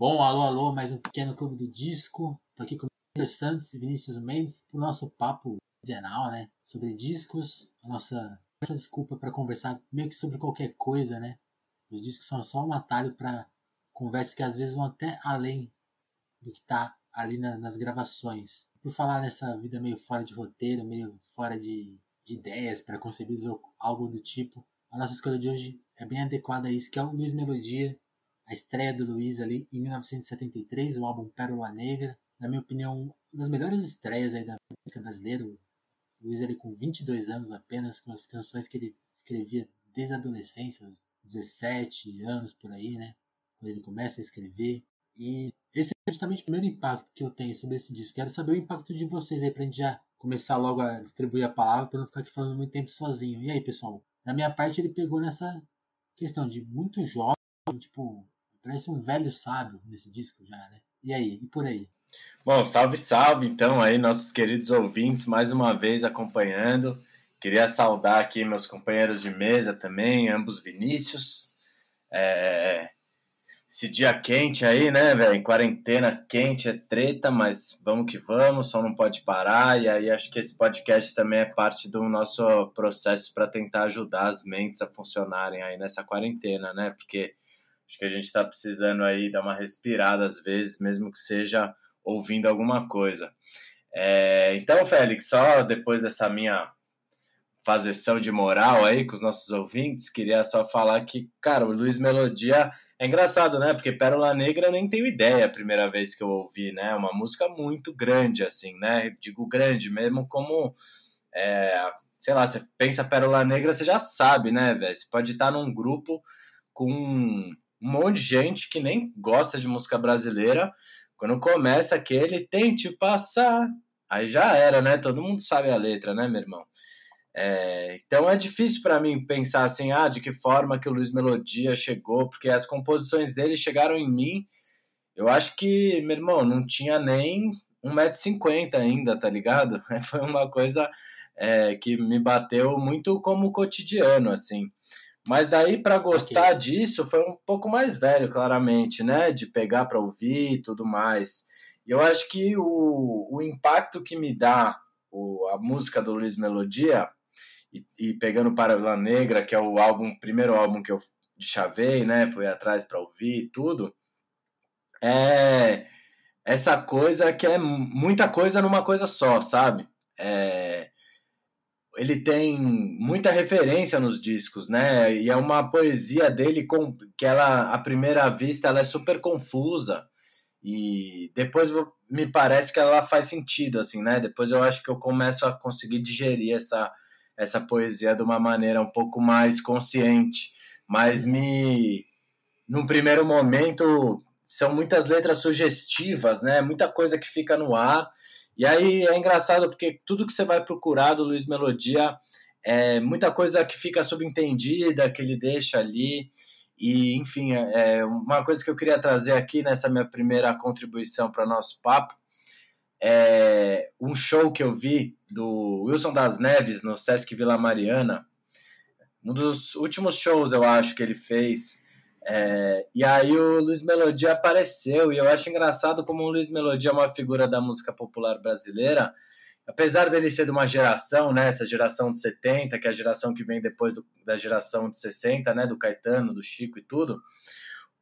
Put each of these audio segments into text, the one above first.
Bom, alô, alô, mais um pequeno clube do disco. Tô aqui com o Peter Santos e Vinícius Mendes o nosso papo quinzenal, né? Sobre discos. A nossa, nossa desculpa para conversar meio que sobre qualquer coisa, né? Os discos são só um atalho para conversas que às vezes vão até além do que tá ali na, nas gravações. Por falar nessa vida meio fora de roteiro, meio fora de, de ideias para conceber algo do tipo, a nossa escolha de hoje é bem adequada a isso, que é o Luiz Melodia, a estreia do Luiz ali em 1973, o álbum Pérola Negra. Na minha opinião, uma das melhores estreias aí da música brasileira. O Luiz ali com 22 anos apenas, com as canções que ele escrevia desde a adolescência, 17 anos por aí, né? Quando ele começa a escrever. E esse é justamente o primeiro impacto que eu tenho sobre esse disco. Quero saber o impacto de vocês aí pra gente já começar logo a distribuir a palavra para não ficar aqui falando muito tempo sozinho. E aí, pessoal? Da minha parte, ele pegou nessa questão de muito jovem, tipo, Parece um velho sábio nesse disco já, né? E aí, e por aí? Bom, salve, salve então aí, nossos queridos ouvintes, mais uma vez acompanhando. Queria saudar aqui meus companheiros de mesa também, ambos Vinícius. É... Esse dia quente aí, né, velho? Quarentena quente é treta, mas vamos que vamos, só não pode parar. E aí acho que esse podcast também é parte do nosso processo para tentar ajudar as mentes a funcionarem aí nessa quarentena, né? Porque Acho que a gente está precisando aí dar uma respirada às vezes, mesmo que seja ouvindo alguma coisa. É, então, Félix, só depois dessa minha fazeção de moral aí com os nossos ouvintes, queria só falar que, cara, o Luiz Melodia é engraçado, né? Porque Pérola Negra eu nem tenho ideia a primeira vez que eu ouvi, né? Uma música muito grande, assim, né? Digo grande mesmo como. É, sei lá, você pensa Pérola Negra, você já sabe, né, velho? Você pode estar num grupo com um monte de gente que nem gosta de música brasileira. Quando começa aquele tente passar, aí já era, né? Todo mundo sabe a letra, né, meu irmão? É, então é difícil para mim pensar assim, ah, de que forma que o Luiz Melodia chegou, porque as composições dele chegaram em mim. Eu acho que, meu irmão, não tinha nem 1,50m ainda, tá ligado? Foi uma coisa é, que me bateu muito como cotidiano, assim. Mas daí para gostar disso foi um pouco mais velho, claramente, né? De pegar para ouvir e tudo mais. E eu acho que o, o impacto que me dá o, a música do Luiz Melodia, e, e pegando Paralela Negra, que é o álbum, primeiro álbum que eu chavei, né? Fui atrás para ouvir e tudo. É essa coisa que é muita coisa numa coisa só, sabe? É, ele tem muita referência nos discos, né? E é uma poesia dele com que ela, à primeira vista, ela é super confusa. E depois me parece que ela faz sentido, assim, né? Depois eu acho que eu começo a conseguir digerir essa, essa poesia de uma maneira um pouco mais consciente. Mas me. Num primeiro momento, são muitas letras sugestivas, né? Muita coisa que fica no ar e aí é engraçado porque tudo que você vai procurar do Luiz Melodia é muita coisa que fica subentendida, que ele deixa ali. E, enfim, é, é uma coisa que eu queria trazer aqui nessa minha primeira contribuição para nosso papo é um show que eu vi do Wilson das Neves no Sesc Vila Mariana. Um dos últimos shows, eu acho, que ele fez. É, e aí o Luiz Melodia apareceu, e eu acho engraçado como o Luiz Melodia é uma figura da música popular brasileira, apesar dele ser de uma geração, né, essa geração de 70, que é a geração que vem depois do, da geração de 60, né, do Caetano, do Chico e tudo,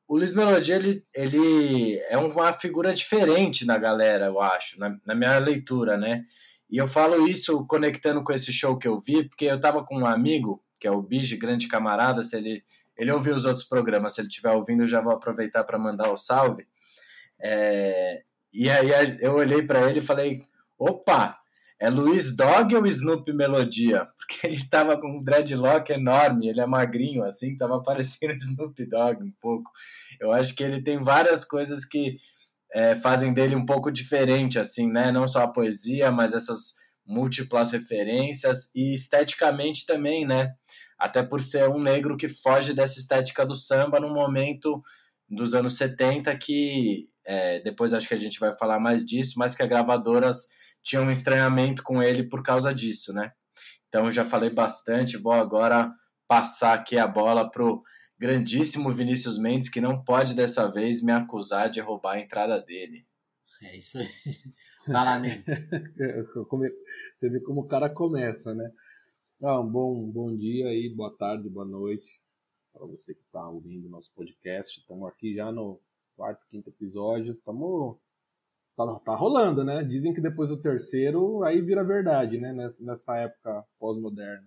o Luiz Melodia, ele, ele é uma figura diferente na galera, eu acho, na, na minha leitura, né, e eu falo isso conectando com esse show que eu vi, porque eu tava com um amigo, que é o Bige, grande camarada, se ele ele ouviu os outros programas, se ele estiver ouvindo, eu já vou aproveitar para mandar o salve. É, e aí eu olhei para ele e falei: opa, é Luiz Dog ou Snoop Melodia? Porque ele tava com um dreadlock enorme, ele é magrinho assim, tava parecendo Snoop Dogg um pouco. Eu acho que ele tem várias coisas que é, fazem dele um pouco diferente, assim, né? Não só a poesia, mas essas múltiplas referências e esteticamente também, né? Até por ser um negro que foge dessa estética do samba no momento dos anos 70 que é, depois acho que a gente vai falar mais disso, mas que as gravadoras tinham um estranhamento com ele por causa disso, né? Então já falei bastante, vou agora passar aqui a bola pro grandíssimo Vinícius Mendes, que não pode dessa vez me acusar de roubar a entrada dele. É isso aí. Vai lá, Mendes. Você vê como o cara começa, né? Bom, bom dia aí, boa tarde, boa noite para você que está ouvindo nosso podcast. Estamos aqui já no quarto, quinto episódio. Estamos tá, tá rolando, né? Dizem que depois do terceiro aí vira verdade, né? Nessa, nessa época pós-moderna.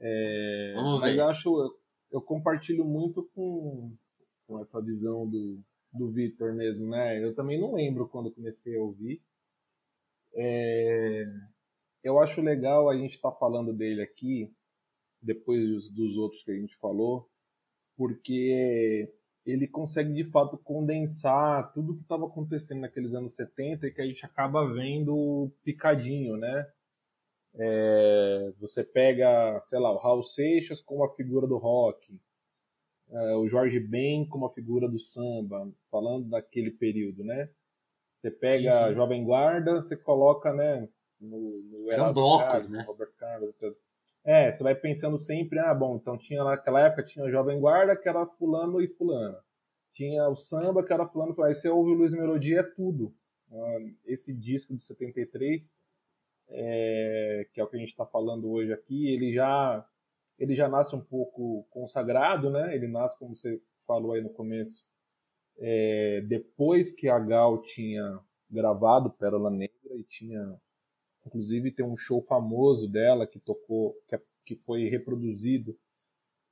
É, Vamos mas ver. eu acho, eu, eu compartilho muito com, com essa visão do, do Vitor mesmo, né? Eu também não lembro quando comecei a ouvir. É, eu acho legal a gente estar tá falando dele aqui, depois dos, outros que a gente falou, porque ele consegue de fato condensar tudo que estava acontecendo naqueles anos 70 e que a gente acaba vendo picadinho, né? É, você pega, sei lá, o Raul Seixas como a figura do rock, é, o Jorge Ben como a figura do samba, falando daquele período, né? Você pega Sim, sim. a Jovem Guarda, você coloca, né, no, no São blocos, Carlos, né? no Roberto Carlos, etc. é, você vai pensando sempre, ah, bom, então tinha naquela época tinha a Jovem Guarda, que era fulano e fulana. Tinha o samba, que era fulano e fulano. Aí você ouve o Luiz Melodia, é tudo. Ah, Esse disco de 73, é, que é o que a gente está falando hoje aqui, ele já ele já nasce um pouco consagrado, né? Ele nasce, como você falou aí no começo, é, depois que a Gal tinha gravado Pérola Negra e tinha, inclusive, tem um show famoso dela que tocou, que, que foi reproduzido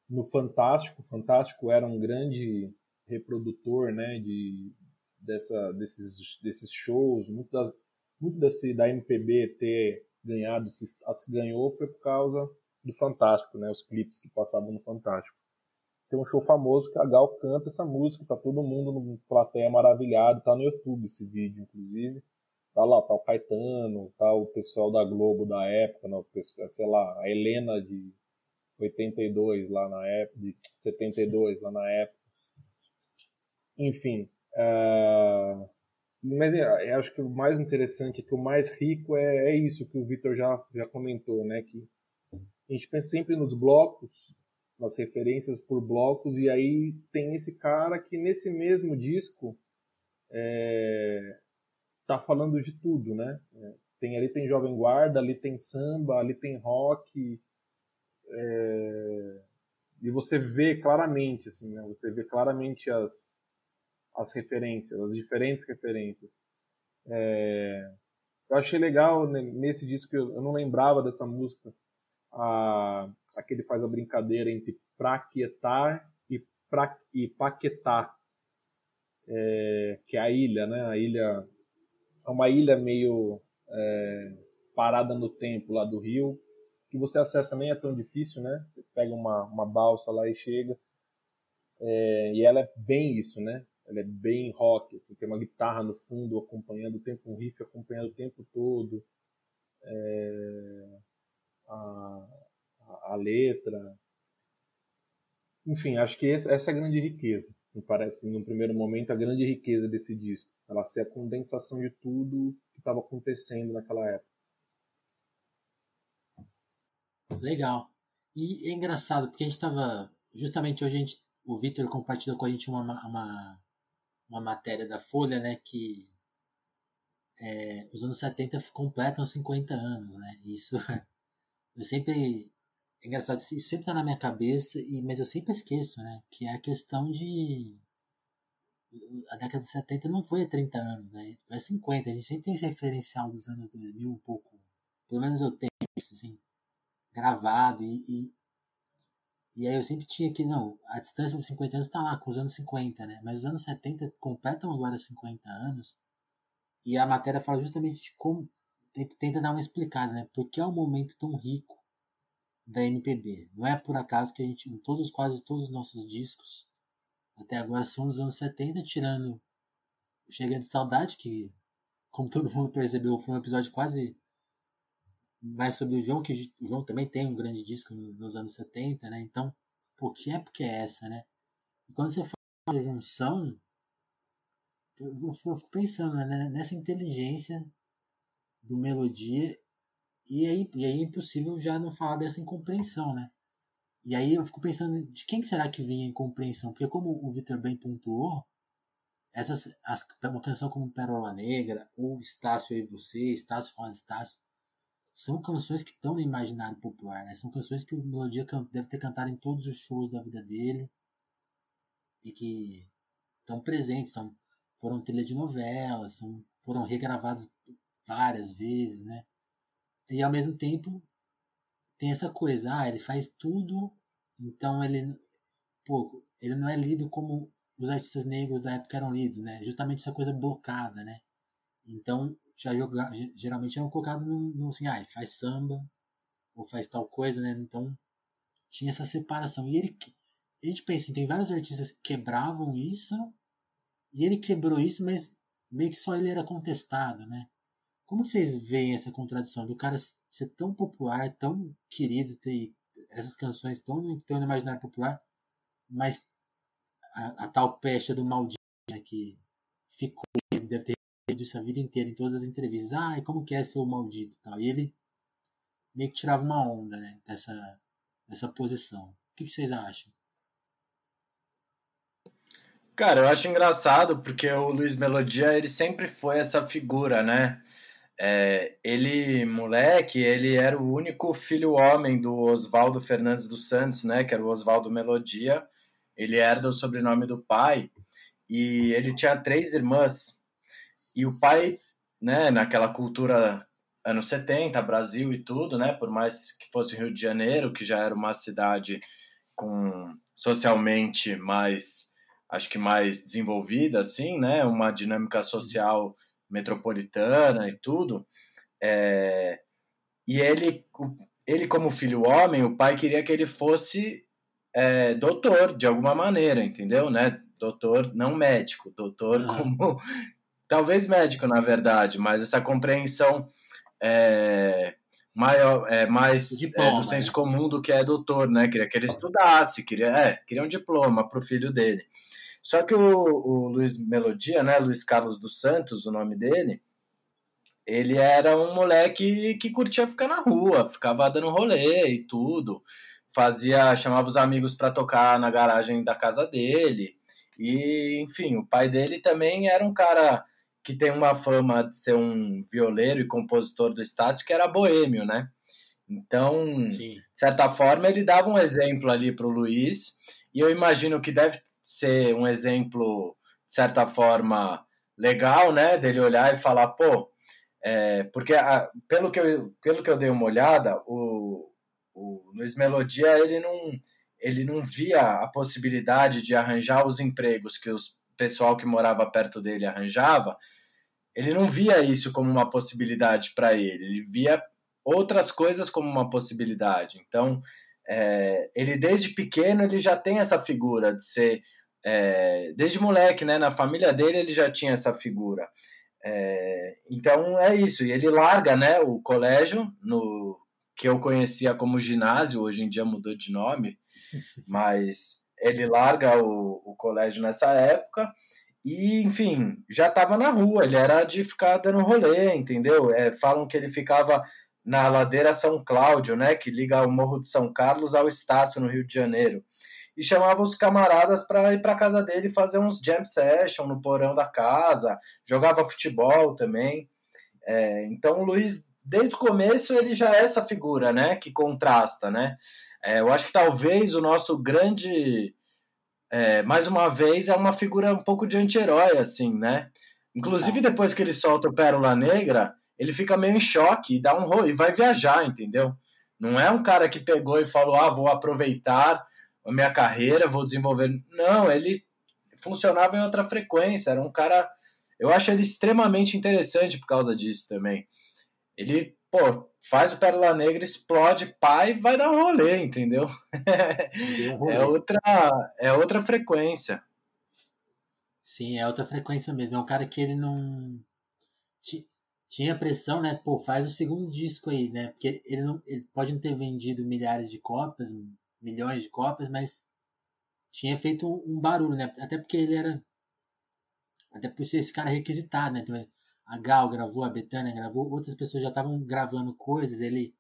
no Fantástico. O Fantástico era um grande reprodutor, né? De dessa, desses desses shows, muito da, muito desse da MPB ter ganhado, esse status que ganhou foi por causa do Fantástico, né? Os clipes que passavam no Fantástico. Tem um show famoso que a Gal canta essa música, tá todo mundo no plateia maravilhado, tá no YouTube esse vídeo, inclusive. Tá lá, tá o Caetano, tá o pessoal da Globo da época, não, sei lá, a Helena de 82 lá na época, de 72 lá na época. Enfim, uh, mas eu acho que o mais interessante, que o mais rico é, é isso que o Vitor já, já comentou, né? Que a gente pensa sempre nos blocos, nas referências por blocos, e aí tem esse cara que nesse mesmo disco é, tá falando de tudo, né? Tem, ali tem Jovem Guarda, ali tem samba, ali tem rock, é, e você vê claramente, assim, né? Você vê claramente as, as referências, as diferentes referências. É, eu achei legal né, nesse disco, eu, não lembrava dessa música, a, a que ele faz a brincadeira entre praquietar e, pra, e paquetar, é, que é a ilha, né? A ilha é uma ilha meio é, parada no tempo lá do rio, que você acessa nem é tão difícil, né? Você pega uma, uma balsa lá e chega. É, e ela é bem isso, né? Ela é bem rock, assim, tem uma guitarra no fundo acompanhando o tempo, um riff acompanhando o tempo todo. É, a, a, a, letra. Enfim, acho que essa é a grande riqueza. Me parece, no primeiro momento, a grande riqueza desse disco. Ela ser a condensação de tudo que estava acontecendo naquela época. Legal. E é engraçado, porque a gente estava. Justamente hoje a gente, o Vitor compartilhou com a gente uma, uma, uma matéria da Folha, né? Que é, os anos 70 completam 50 anos, né? Isso. Eu sempre. É engraçado, isso sempre tá na minha cabeça, e, mas eu sempre esqueço, né? Que é a questão de. A década de 70 não foi há 30 anos, né? Foi há 50. A gente sempre tem esse referencial dos anos 2000 um pouco. Pelo menos eu tenho isso, assim gravado e, e, e, aí eu sempre tinha que, não, a distância de 50 anos está lá com os anos 50, né? Mas os anos 70 completam agora 50 anos e a matéria fala justamente de como, tenta, tenta dar uma explicada, né? Porque é um momento tão rico da MPB. Não é por acaso que a gente, todos, quase todos os nossos discos até agora são dos anos 70, tirando o Chega de Saudade, que, como todo mundo percebeu, foi um episódio quase mais sobre o João, que o João também tem um grande disco nos anos 70, né? Então, por que época é essa, né? E quando você fala de junção, eu fico pensando né? nessa inteligência do melodia e aí, e aí é impossível já não falar dessa incompreensão, né? E aí eu fico pensando de quem será que vinha a incompreensão? Porque como o Vitor bem pontuou, essas, as, uma canção como Pérola Negra, ou Estácio e Você, Estácio Rosa Estácio, são canções que estão no imaginário popular, né? São canções que o Melodia deve ter cantado em todos os shows da vida dele e que estão presentes, são, foram trilha de novela, são, foram regravadas várias vezes, né? E ao mesmo tempo tem essa coisa, ah, ele faz tudo, então ele, pô, ele não é lido como os artistas negros da época eram lidos, né? Justamente essa coisa blocada, né? Então, já joga, geralmente eram colocados no, no assim, ah, faz samba ou faz tal coisa, né? Então, tinha essa separação. E ele, a gente pensa, assim, tem vários artistas que quebravam isso, e ele quebrou isso, mas meio que só ele era contestado, né? Como vocês veem essa contradição do cara ser tão popular, tão querido, ter essas canções tão, tão no imaginário popular, mas a, a tal peste do maldito né, que ficou, ele deve ter feito isso a vida inteira em todas as entrevistas. Ah, e como que é ser o maldito tal? E ele meio que tirava uma onda né, dessa, dessa posição. O que, que vocês acham? Cara, eu acho engraçado porque o Luiz Melodia ele sempre foi essa figura, né? É, ele, moleque, ele era o único filho homem do Oswaldo Fernandes dos Santos, né? Que era o Oswaldo Melodia ele herda o sobrenome do pai e ele tinha três irmãs. E o pai, né, naquela cultura anos 70, Brasil e tudo, né, por mais que fosse Rio de Janeiro, que já era uma cidade com socialmente mais acho que mais desenvolvida assim, né, uma dinâmica social metropolitana e tudo. É... E ele, ele como filho homem, o pai queria que ele fosse é, doutor, de alguma maneira, entendeu? Né? Doutor, não médico, doutor uhum. como. Talvez médico, na verdade, mas essa compreensão é, maior, é, mais diploma, é, do senso né? comum do que é doutor, né? Queria que ele estudasse, queria, é, queria um diploma para o filho dele. Só que o, o Luiz Melodia, né? Luiz Carlos dos Santos, o nome dele, ele era um moleque que curtia ficar na rua, ficava dando rolê e tudo fazia, chamava os amigos para tocar na garagem da casa dele. E, enfim, o pai dele também era um cara que tem uma fama de ser um violeiro e compositor do Estácio, que era boêmio, né? Então, Sim. de certa forma, ele dava um exemplo ali para o Luiz, e eu imagino que deve ser um exemplo, de certa forma, legal, né? Dele olhar e falar, pô, é, porque a, pelo, que eu, pelo que eu dei uma olhada, o, o Luiz Melodia ele não, ele não via a possibilidade de arranjar os empregos que o pessoal que morava perto dele arranjava. Ele não via isso como uma possibilidade para ele. Ele via outras coisas como uma possibilidade. Então, é, ele desde pequeno ele já tem essa figura de ser é, desde moleque, né? Na família dele ele já tinha essa figura. É, então é isso. E ele larga, né? O colégio no que eu conhecia como ginásio, hoje em dia mudou de nome, mas ele larga o, o colégio nessa época e, enfim, já estava na rua, ele era de ficar dando rolê, entendeu? É, falam que ele ficava na ladeira São Cláudio, né, que liga o Morro de São Carlos ao Estácio, no Rio de Janeiro. E chamava os camaradas para ir para casa dele fazer uns jam session no porão da casa, jogava futebol também. É, então o Luiz desde o começo ele já é essa figura, né, que contrasta, né? É, eu acho que talvez o nosso grande, é, mais uma vez, é uma figura um pouco de anti-herói, assim, né? Inclusive depois que ele solta o Pérola Negra, ele fica meio em choque e dá um rolo e vai viajar, entendeu? Não é um cara que pegou e falou, ah, vou aproveitar a minha carreira, vou desenvolver. Não, ele funcionava em outra frequência, era um cara. Eu acho ele extremamente interessante por causa disso também. Ele, pô, faz o Pérola Negra, explode, pai, vai dar um rolê, entendeu? é outra, é outra frequência. Sim, é outra frequência mesmo. É um cara que ele não tinha pressão, né? Pô, faz o segundo disco aí, né? Porque ele não, ele pode não ter vendido milhares de cópias, milhões de cópias, mas tinha feito um, barulho, né? Até porque ele era até por ser esse cara requisitado, né? Então, a Gal gravou, a Betânia gravou, outras pessoas já estavam gravando coisas, ele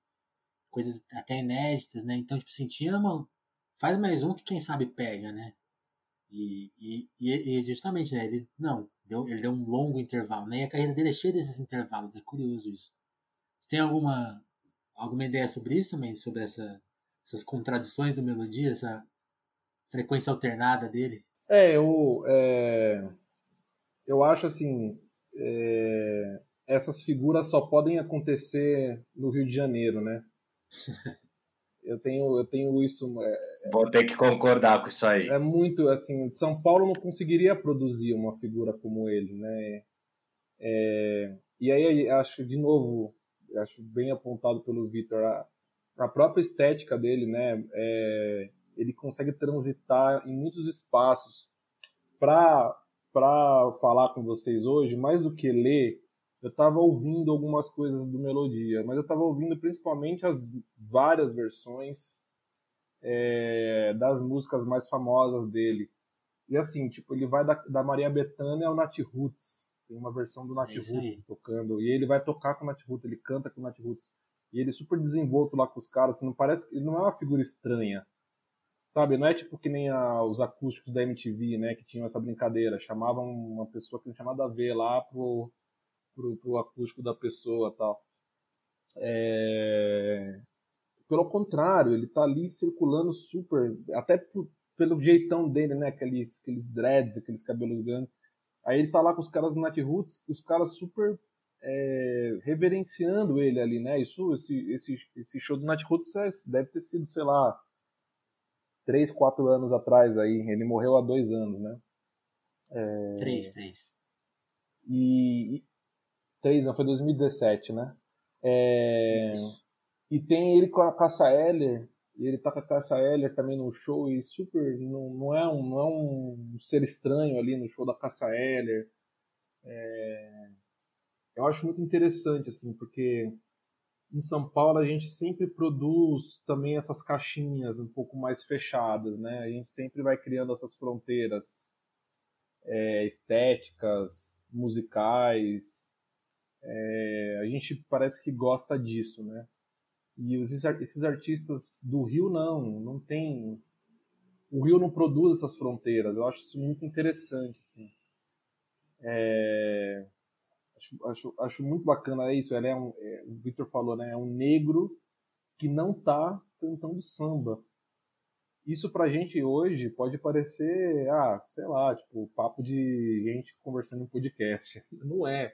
coisas até inéditas, né? Então, tipo assim, tinha uma, faz mais um que quem sabe pega, né? E, e, e justamente, né? Ele, não, deu, ele deu um longo intervalo, né? E a carreira dele é cheia desses intervalos, é curioso isso. Você tem alguma, alguma ideia sobre isso, man? Sobre essa, essas contradições do Melodia, essa frequência alternada dele? É, eu, é, eu acho assim, é, essas figuras só podem acontecer no Rio de Janeiro, né? Eu tenho, eu tenho isso. É, Vou ter que concordar com isso aí. É muito assim. São Paulo não conseguiria produzir uma figura como ele, né? É, e aí acho de novo, acho bem apontado pelo Vitor a, a, própria estética dele, né? É, ele consegue transitar em muitos espaços para para falar com vocês hoje, mais do que ler, eu estava ouvindo algumas coisas do Melodia, mas eu estava ouvindo principalmente as várias versões é, das músicas mais famosas dele. E assim, tipo, ele vai da, da Maria Bethânia ao Nat Roots. Tem uma versão do Nat é Roots tocando. E ele vai tocar com o Nat Roots, ele canta com o Nat Roots. E ele é super desenvolto lá com os caras. Assim, não parece, ele não é uma figura estranha. Sabe, não é tipo que nem a, os acústicos da MTV, né, que tinham essa brincadeira. Chamavam uma pessoa que não tinha nada a ver lá pro, pro, pro acústico da pessoa tal. É... Pelo contrário, ele tá ali circulando super, até por, pelo jeitão dele, né, aqueles, aqueles dreads, aqueles cabelos grandes. Aí ele tá lá com os caras do Nat Roots, os caras super é, reverenciando ele ali, né? Isso, esse, esse, esse show do Nat Roots é, deve ter sido, sei lá, três, quatro anos atrás aí. Ele morreu há dois anos, né? É... Três, três. E... Três, não, foi 2017, né? É... E tem ele com a Cassa Eller, ele tá com a Cassa Eller também no show e super, não, não, é, um, não é um ser estranho ali no show da Cassa Eller. É... Eu acho muito interessante, assim, porque em São Paulo a gente sempre produz também essas caixinhas um pouco mais fechadas, né? A gente sempre vai criando essas fronteiras é, estéticas, musicais. É, a gente parece que gosta disso, né? E os, esses artistas do Rio não, não tem. O Rio não produz essas fronteiras. Eu acho isso muito interessante, assim. É, Acho, acho, acho muito bacana isso. Ela é um, é, o Victor falou, né? É um negro que não tá cantando samba. Isso pra gente hoje pode parecer, ah, sei lá, tipo, papo de gente conversando em podcast. Não é.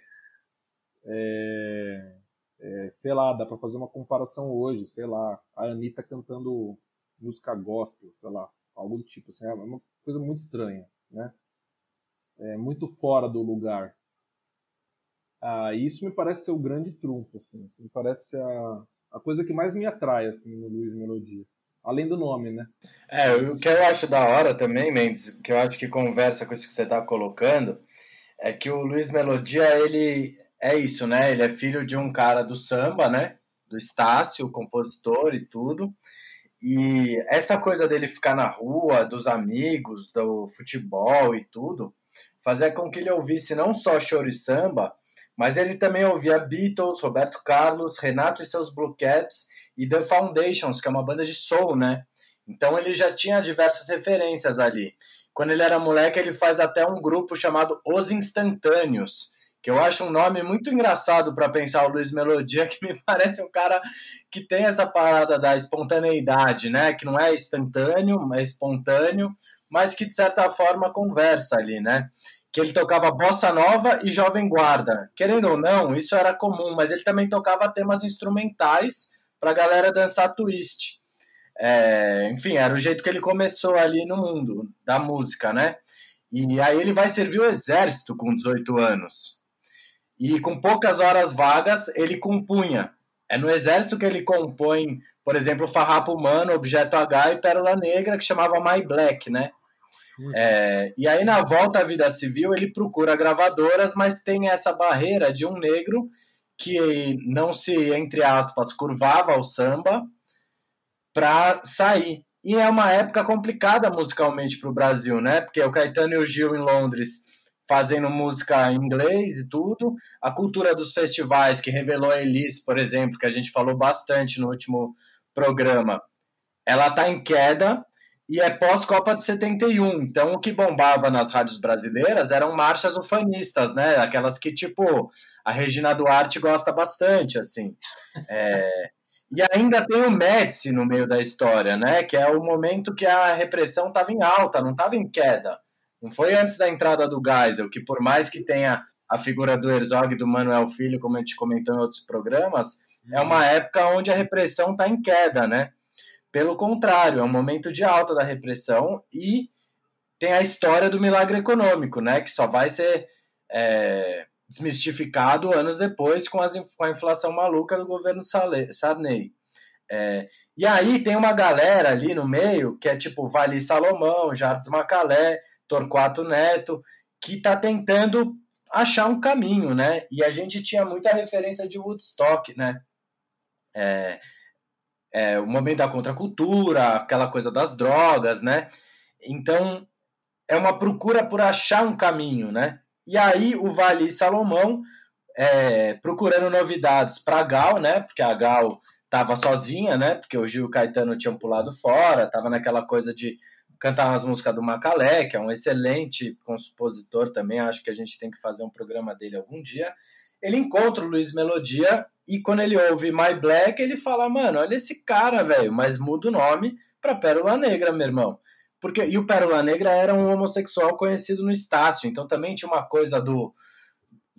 É, é sei lá, dá pra fazer uma comparação hoje, sei lá, a Anitta cantando música gospel, sei lá, algo do tipo, assim, é uma coisa muito estranha, né? É muito fora do lugar. Ah, isso me parece ser o grande trunfo, assim. Me parece a, a coisa que mais me atrai, assim, no Luiz Melodia. Além do nome, né? É, o que eu acho da hora também, Mendes, que eu acho que conversa com isso que você está colocando, é que o Luiz Melodia, ele é isso, né? Ele é filho de um cara do samba, né? Do Estácio, compositor e tudo. E essa coisa dele ficar na rua, dos amigos, do futebol e tudo, fazia com que ele ouvisse não só choro e samba, mas ele também ouvia Beatles, Roberto Carlos, Renato e seus Blue Caps e The Foundations, que é uma banda de soul, né? Então ele já tinha diversas referências ali. Quando ele era moleque, ele faz até um grupo chamado Os Instantâneos, que eu acho um nome muito engraçado para pensar o Luiz Melodia, que me parece um cara que tem essa parada da espontaneidade, né? Que não é instantâneo, é espontâneo, mas que de certa forma conversa ali, né? que ele tocava bossa nova e jovem guarda. Querendo ou não, isso era comum, mas ele também tocava temas instrumentais para a galera dançar twist. É, enfim, era o jeito que ele começou ali no mundo da música, né? E aí ele vai servir o exército com 18 anos. E com poucas horas vagas, ele compunha. É no exército que ele compõe, por exemplo, Farrapo Humano, Objeto H e Pérola Negra, que chamava My Black, né? É, e aí, na volta à vida civil, ele procura gravadoras, mas tem essa barreira de um negro que não se, entre aspas, curvava ao samba para sair. E é uma época complicada musicalmente para o Brasil, né? Porque o Caetano e o Gil em Londres fazendo música em inglês e tudo. A cultura dos festivais, que revelou a Elis, por exemplo, que a gente falou bastante no último programa, ela está em queda e é pós-Copa de 71. Então, o que bombava nas rádios brasileiras eram marchas ufanistas, né? Aquelas que, tipo, a Regina Duarte gosta bastante, assim. É... E ainda tem o Médici no meio da história, né? Que é o momento que a repressão estava em alta, não estava em queda. Não foi antes da entrada do Geisel, que por mais que tenha a figura do Herzog e do Manuel Filho, como a gente comentou em outros programas, é uma época onde a repressão está em queda, né? Pelo contrário, é um momento de alta da repressão e tem a história do milagre econômico, né? Que só vai ser é, desmistificado anos depois com, as, com, a inflação maluca do governo Sarney. É, e aí tem uma galera ali no meio que é tipo Vali Salomão, Jardim Macalé, Torquato Neto, que está tentando achar um caminho, né? E a gente tinha muita referência de Woodstock, né? É, é, o momento da contracultura, aquela coisa das drogas, né? Então, é uma procura por achar um caminho, né? E aí o Vale Salomão, é, procurando novidades para a Gal, né? Porque a Gal estava sozinha, né? Porque o Gil Caetano tinha pulado fora, estava naquela coisa de cantar umas músicas do Macalé, que é um excelente compositor também, acho que a gente tem que fazer um programa dele algum dia. Ele encontra o Luiz Melodia e quando ele ouve My Black, ele fala: "Mano, olha esse cara, velho, mas muda o nome para Pérola Negra, meu irmão". Porque e o Pérola Negra era um homossexual conhecido no Estácio, então também tinha uma coisa do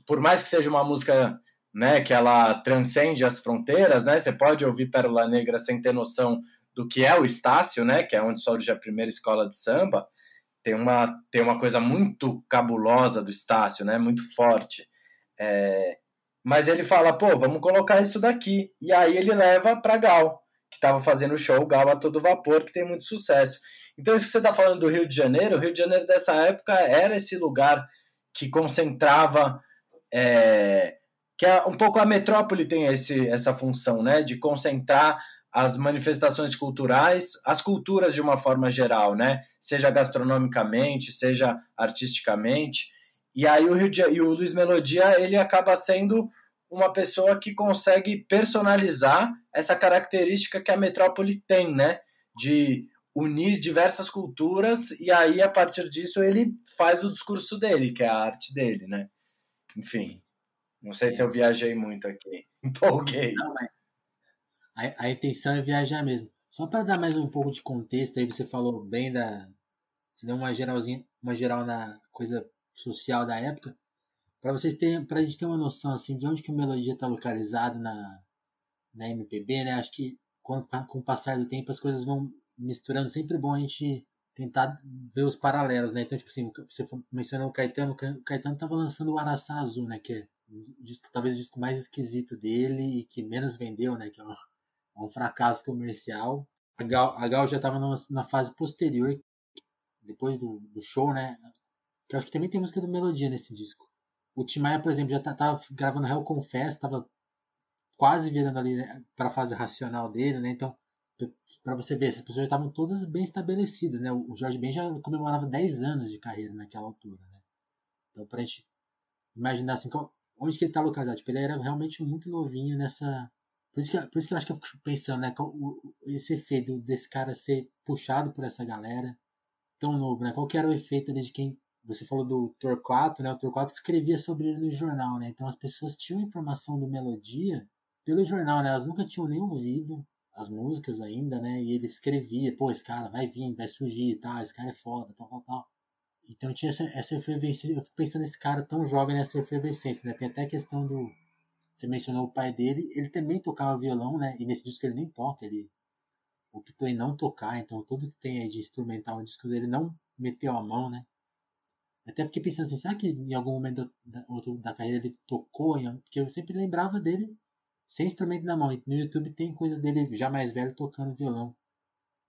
por mais que seja uma música, né, que ela transcende as fronteiras, né? Você pode ouvir Pérola Negra sem ter noção do que é o Estácio, né, que é onde surge a primeira escola de samba. Tem uma tem uma coisa muito cabulosa do Estácio, né? Muito forte. É, mas ele fala, pô, vamos colocar isso daqui. E aí ele leva para Gal, que estava fazendo o show Gal a todo vapor, que tem muito sucesso. Então, isso que você está falando do Rio de Janeiro, o Rio de Janeiro dessa época era esse lugar que concentrava. É, que é um pouco a metrópole tem esse, essa função, né? De concentrar as manifestações culturais, as culturas de uma forma geral, né? Seja gastronomicamente, seja artisticamente. E aí o, Rio de, e o Luiz Melodia ele acaba sendo uma pessoa que consegue personalizar essa característica que a metrópole tem, né? De unir diversas culturas e aí a partir disso ele faz o discurso dele, que é a arte dele, né? Enfim, não sei se eu viajei muito aqui, empolguei. Não, mas a, a intenção é viajar mesmo. Só para dar mais um pouco de contexto, aí você falou bem da, você deu uma geralzinha, uma geral na coisa social da época, para vocês terem, para a gente ter uma noção assim de onde que o melodia está localizado na na MPB, né? Acho que com o passar do tempo as coisas vão misturando. Sempre bom a gente tentar ver os paralelos, né? Então, tipo assim, você mencionou o Caetano, o Caetano tava lançando o Araçá Azul, né? Que é o disco, talvez o disco mais esquisito dele e que menos vendeu, né? Que é um, é um fracasso comercial. A Gal, a Gal já estava na fase posterior, depois do, do show, né? Que eu acho que também tem música do Melodia nesse disco. O Timaya, por exemplo, já tá, tava gravando Hell Confess, tava quase virando ali né, para a fase racional dele, né? Então, para você ver, essas pessoas estavam todas bem estabelecidas, né? O Jorge Ben já comemorava 10 anos de carreira naquela altura, né? Então, para a gente imaginar assim, onde que ele está localizado, tipo, ele era realmente muito novinho nessa. Por isso que, por isso que eu acho que eu fico pensando, né? Esse efeito desse cara ser puxado por essa galera tão novo, né? Qual que era o efeito de quem você falou do Torquato, né? O Torquato escrevia sobre ele no jornal, né? Então as pessoas tinham informação do Melodia pelo jornal, né? Elas nunca tinham nem ouvido as músicas ainda, né? E ele escrevia, pô, esse cara vai vir, vai surgir, tá? Esse cara é foda, tal, tal, tal. Então tinha essa, essa efervescência, eu fico pensando nesse cara tão jovem nessa efervescência, né? Tem até a questão do, você mencionou o pai dele, ele também tocava violão, né? E nesse disco ele nem toca, ele optou em não tocar, então tudo que tem aí de instrumental no disco dele não meteu a mão, né? Até fiquei pensando assim, será que em algum momento da, da, da carreira ele tocou? Porque eu sempre lembrava dele sem instrumento na mão. No YouTube tem coisas dele já mais velho tocando violão.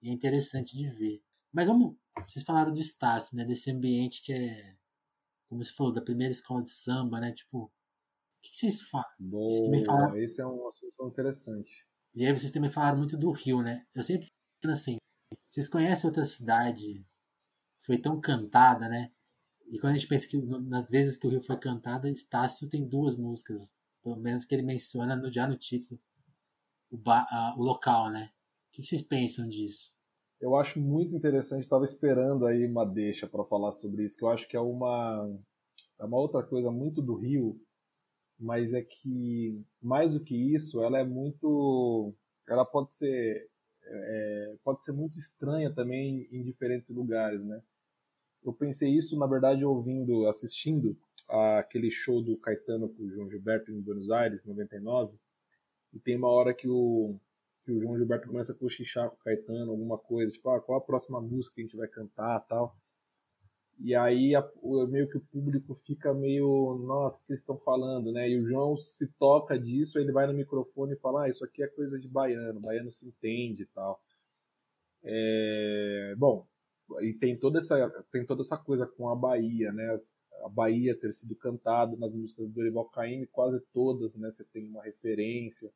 E é interessante de ver. Mas vamos. Vocês falaram do Estácio, né? Desse ambiente que é. Como você falou, da primeira escola de samba, né? Tipo. O que, vocês falam? Boa, falaram... esse é um assunto interessante. E aí vocês também falaram muito do Rio, né? Eu sempre falo assim. Vocês conhecem outra cidade foi tão cantada, né? E quando a gente pensa que nas vezes que o Rio foi cantada, Estácio tem duas músicas, pelo menos que ele menciona no, já no título, o, ba, a, o local, né? O que vocês pensam disso? Eu acho muito interessante, estava esperando aí uma deixa para falar sobre isso, que eu acho que é uma, é uma outra coisa muito do Rio, mas é que, mais do que isso, ela é muito. Ela pode ser. É, pode ser muito estranha também em diferentes lugares, né? Eu pensei isso, na verdade, ouvindo, assistindo aquele show do Caetano com o João Gilberto em Buenos Aires, 99, e tem uma hora que o, que o João Gilberto começa a cochichar com o Caetano, alguma coisa, tipo, ah, qual a próxima música que a gente vai cantar tal. E aí a, meio que o público fica meio, nossa, o que eles estão falando, né? E o João se toca disso, ele vai no microfone e fala, ah, isso aqui é coisa de baiano, baiano se entende e tal. É, bom, e tem toda essa tem toda essa coisa com a Bahia, né? A Bahia ter sido cantado nas músicas do Dorival Caymmi, quase todas, né? Você tem uma referência.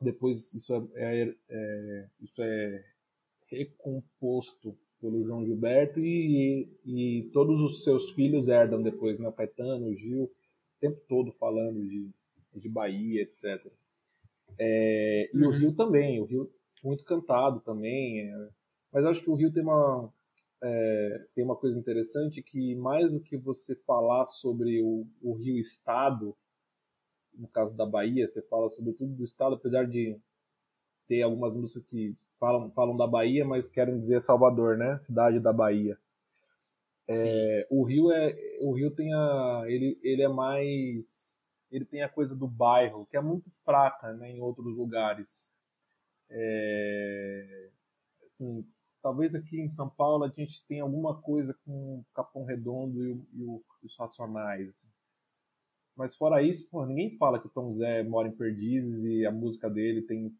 Depois isso é, é, é isso é recomposto pelo João Gilberto e, e, e, todos os seus filhos herdam depois, né? Caetano, Gil, o tempo todo falando de, de Bahia, etc. É, e uhum. o Rio também, o Rio muito cantado também. É, mas acho que o Rio tem uma, é, tem uma coisa interessante que mais do que você falar sobre o, o Rio Estado, no caso da Bahia, você fala sobre tudo do Estado, apesar de ter algumas músicas que falam, falam da Bahia, mas querem dizer Salvador, né? Cidade da Bahia. É, o Rio é o Rio tem a ele, ele é mais ele tem a coisa do bairro que é muito fraca né, em outros lugares é, assim Talvez aqui em São Paulo a gente tenha alguma coisa com Capão Redondo e, e, o, e os Racionais. Assim. Mas fora isso, pô, ninguém fala que o Tom Zé mora em Perdizes e a música dele tem.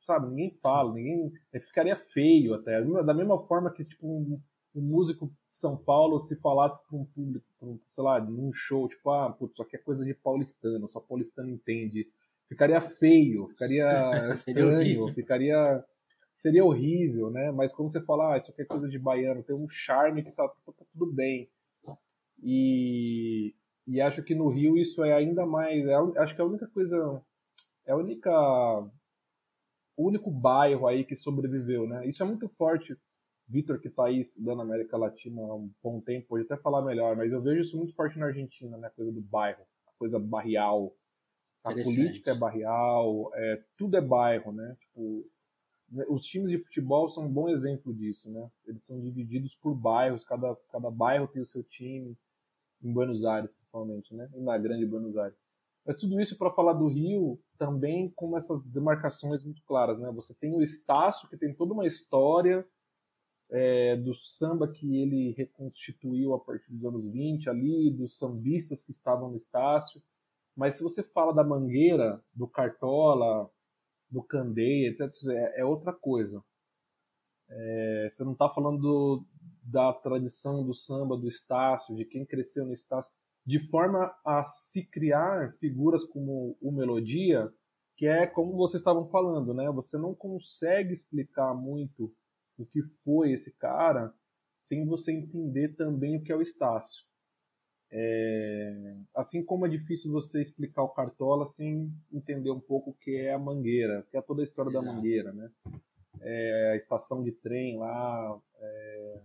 Sabe, ninguém fala, ninguém. Ficaria feio até. Da mesma forma que, tipo, um, um músico de São Paulo se falasse para um público, um, sei lá, num show, tipo, ah, putz, isso aqui é coisa de paulistano, só paulistano entende. Ficaria feio, ficaria estranho, ficaria seria horrível, né? Mas quando você fala, ah, isso aqui é coisa de baiano, tem um charme que tá, tá, tá tudo bem. E, e acho que no Rio isso é ainda mais. É, acho que é a única coisa. É a única. O único bairro aí que sobreviveu, né? Isso é muito forte. Vitor, que está aí estudando América Latina há um bom tempo, pode até falar melhor, mas eu vejo isso muito forte na Argentina, né? A coisa do bairro, a coisa barrial. A política é barrial, é, tudo é bairro, né? Tipo, os times de futebol são um bom exemplo disso, né? Eles são divididos por bairros, cada, cada bairro tem o seu time, em Buenos Aires, principalmente, né? E na grande Buenos Aires. É tudo isso para falar do Rio também com essas demarcações muito claras, né? Você tem o Estácio, que tem toda uma história é, do samba que ele reconstituiu a partir dos anos 20 ali, dos sambistas que estavam no Estácio. Mas se você fala da Mangueira, do Cartola, do Candeia, etc. É, é outra coisa. É, você não está falando do, da tradição do samba, do Estácio, de quem cresceu no Estácio, de forma a se criar figuras como o Melodia, que é como vocês estavam falando, né? Você não consegue explicar muito o que foi esse cara sem você entender também o que é o Estácio. É, assim como é difícil você explicar o Cartola sem entender um pouco o que é a Mangueira, que é toda a história Exato. da Mangueira, né? É, a estação de trem lá, é,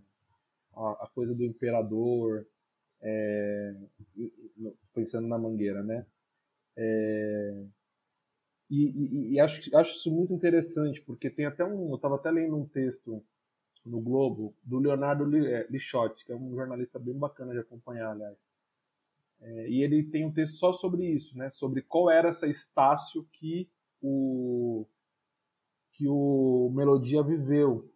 a, a, coisa do imperador, é, pensando na Mangueira, né? É, e, e, e, acho, acho isso muito interessante, porque tem até um. Eu estava até lendo um texto no Globo do Leonardo Lixotti, que é um jornalista bem bacana de acompanhar, aliás. É, e ele tem um texto só sobre isso, né? Sobre qual era essa Estácio que o que o Melodia viveu.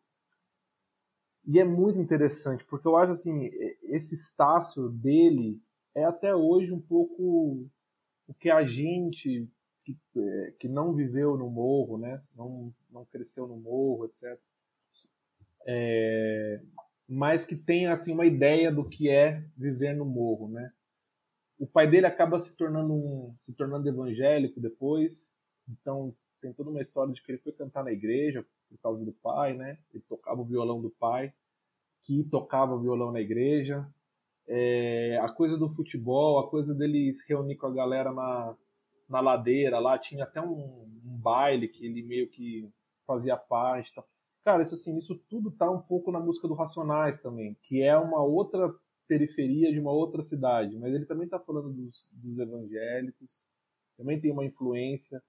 E é muito interessante, porque eu acho assim, esse Estácio dele é até hoje um pouco o que a gente que, é, que não viveu no morro, né? Não, não cresceu no morro, etc. É, mas que tem assim uma ideia do que é viver no morro, né? O pai dele acaba se tornando um, se tornando evangélico depois. Então tem toda uma história de que ele foi cantar na igreja por causa do pai, né? Ele tocava o violão do pai, que tocava violão na igreja. É, a coisa do futebol, a coisa dele se reunir com a galera na, na ladeira lá, tinha até um, um baile que ele meio que fazia parte. Cara, isso assim, isso tudo tá um pouco na música do Racionais também, que é uma outra periferia de uma outra cidade, mas ele também está falando dos, dos, evangélicos, também tem uma influência.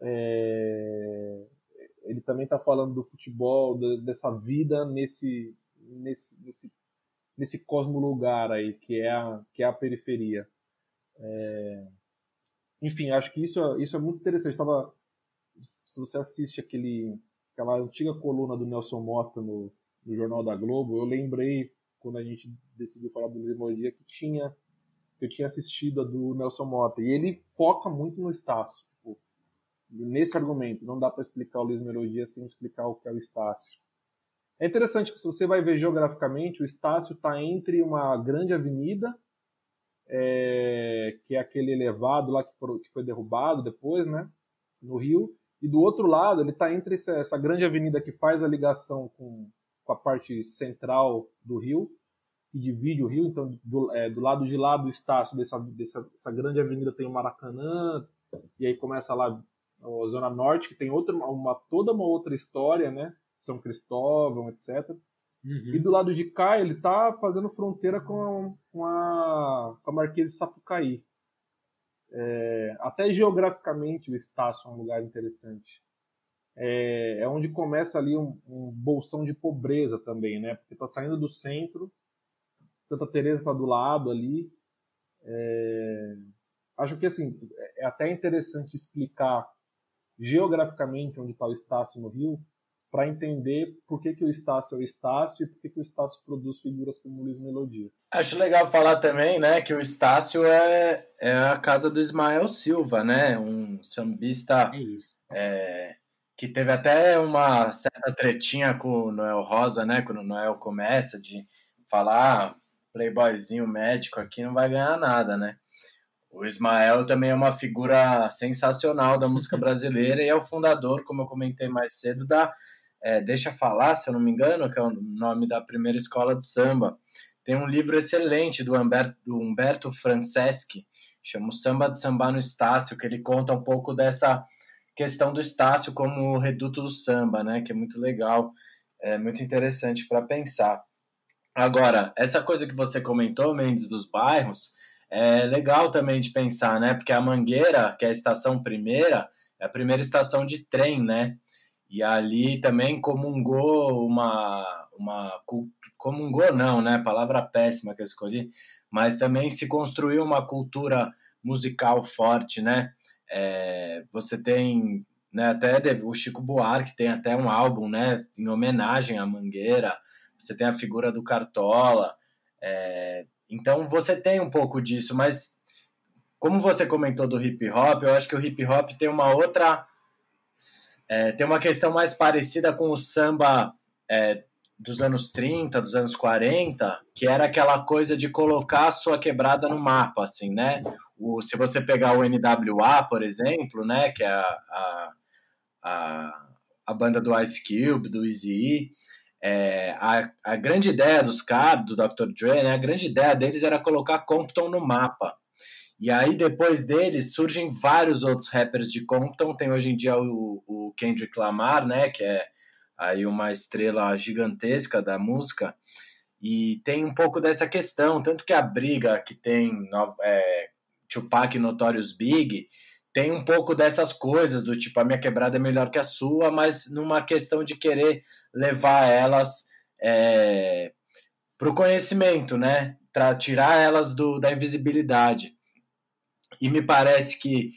É, ele também está falando do futebol, da, dessa vida nesse, nesse, nesse, nesse cosmo lugar aí, que é a, que é a periferia. É, enfim, acho que isso, isso é muito interessante. Tava, se você assiste aquele, aquela antiga coluna do Nelson Mota no, no Jornal da Globo, eu lembrei quando a gente decidiu falar do Limologia que tinha eu tinha assistido a do Nelson Mota e ele foca muito no Estácio tipo, nesse argumento. Não dá para explicar o Luiz Melodia sem explicar o que é o Estácio. É interessante que se você vai ver geograficamente o Estácio está entre uma grande avenida é, que é aquele elevado lá que, for, que foi derrubado depois né no Rio e do outro lado ele está entre essa, essa grande avenida que faz a ligação com com a parte central do rio, que divide o rio. Então, do, é, do lado de lá do Estácio, dessa, dessa, grande avenida, tem o Maracanã, e aí começa lá a Zona Norte, que tem outra, uma, toda uma outra história, né? São Cristóvão, etc. Uhum. E do lado de cá, ele tá fazendo fronteira com a, com a, com a Marquesa de Sapucaí. É, até geograficamente o Estácio é um lugar interessante é, é onde começa ali um, um, bolsão de pobreza também, né? Porque está saindo do centro, Santa Teresa está do lado ali. É, acho que assim é até interessante explicar geograficamente onde está o Estácio no Rio, para entender por que, que o Estácio é o Estácio e por que, que o Estácio produz figuras como Luiz Melodia. Acho legal falar também, né, que o Estácio é, é a casa do Ismael Silva, né, um sambista é, é que teve até uma certa tretinha com o Noel Rosa, né? Quando o Noel começa de falar ah, playboyzinho médico aqui não vai ganhar nada, né? O Ismael também é uma figura sensacional da música brasileira e é o fundador, como eu comentei mais cedo, da é, Deixa Falar, se eu não me engano, que é o nome da primeira escola de samba. Tem um livro excelente do Humberto, do Humberto Franceschi, chama o Samba de Samba no Estácio, que ele conta um pouco dessa questão do Estácio como reduto do samba, né? Que é muito legal, é muito interessante para pensar. Agora, essa coisa que você comentou, Mendes, dos bairros, é legal também de pensar, né? Porque a Mangueira, que é a estação primeira, é a primeira estação de trem, né? E ali também comungou uma. uma comungou, não, né? Palavra péssima que eu escolhi, mas também se construiu uma cultura musical forte, né? É, você tem né, até o Chico Buarque tem até um álbum né, em homenagem à Mangueira. Você tem a figura do Cartola. É, então você tem um pouco disso, mas como você comentou do hip hop, eu acho que o hip hop tem uma outra. É, tem uma questão mais parecida com o samba é, dos anos 30, dos anos 40, que era aquela coisa de colocar a sua quebrada no mapa, assim, né? O, se você pegar o NWA, por exemplo, né, que é a, a, a, a banda do Ice Cube, do Eazy é, a, a grande ideia dos caras, do Dr. Dre, né, a grande ideia deles era colocar Compton no mapa. E aí, depois deles, surgem vários outros rappers de Compton. Tem hoje em dia o, o Kendrick Lamar, né, que é aí uma estrela gigantesca da música. E tem um pouco dessa questão, tanto que a briga que tem é, Tupac e Notorious Big tem um pouco dessas coisas, do tipo, a minha quebrada é melhor que a sua, mas numa questão de querer levar elas é, para o conhecimento, né? Para tirar elas do, da invisibilidade. E me parece que,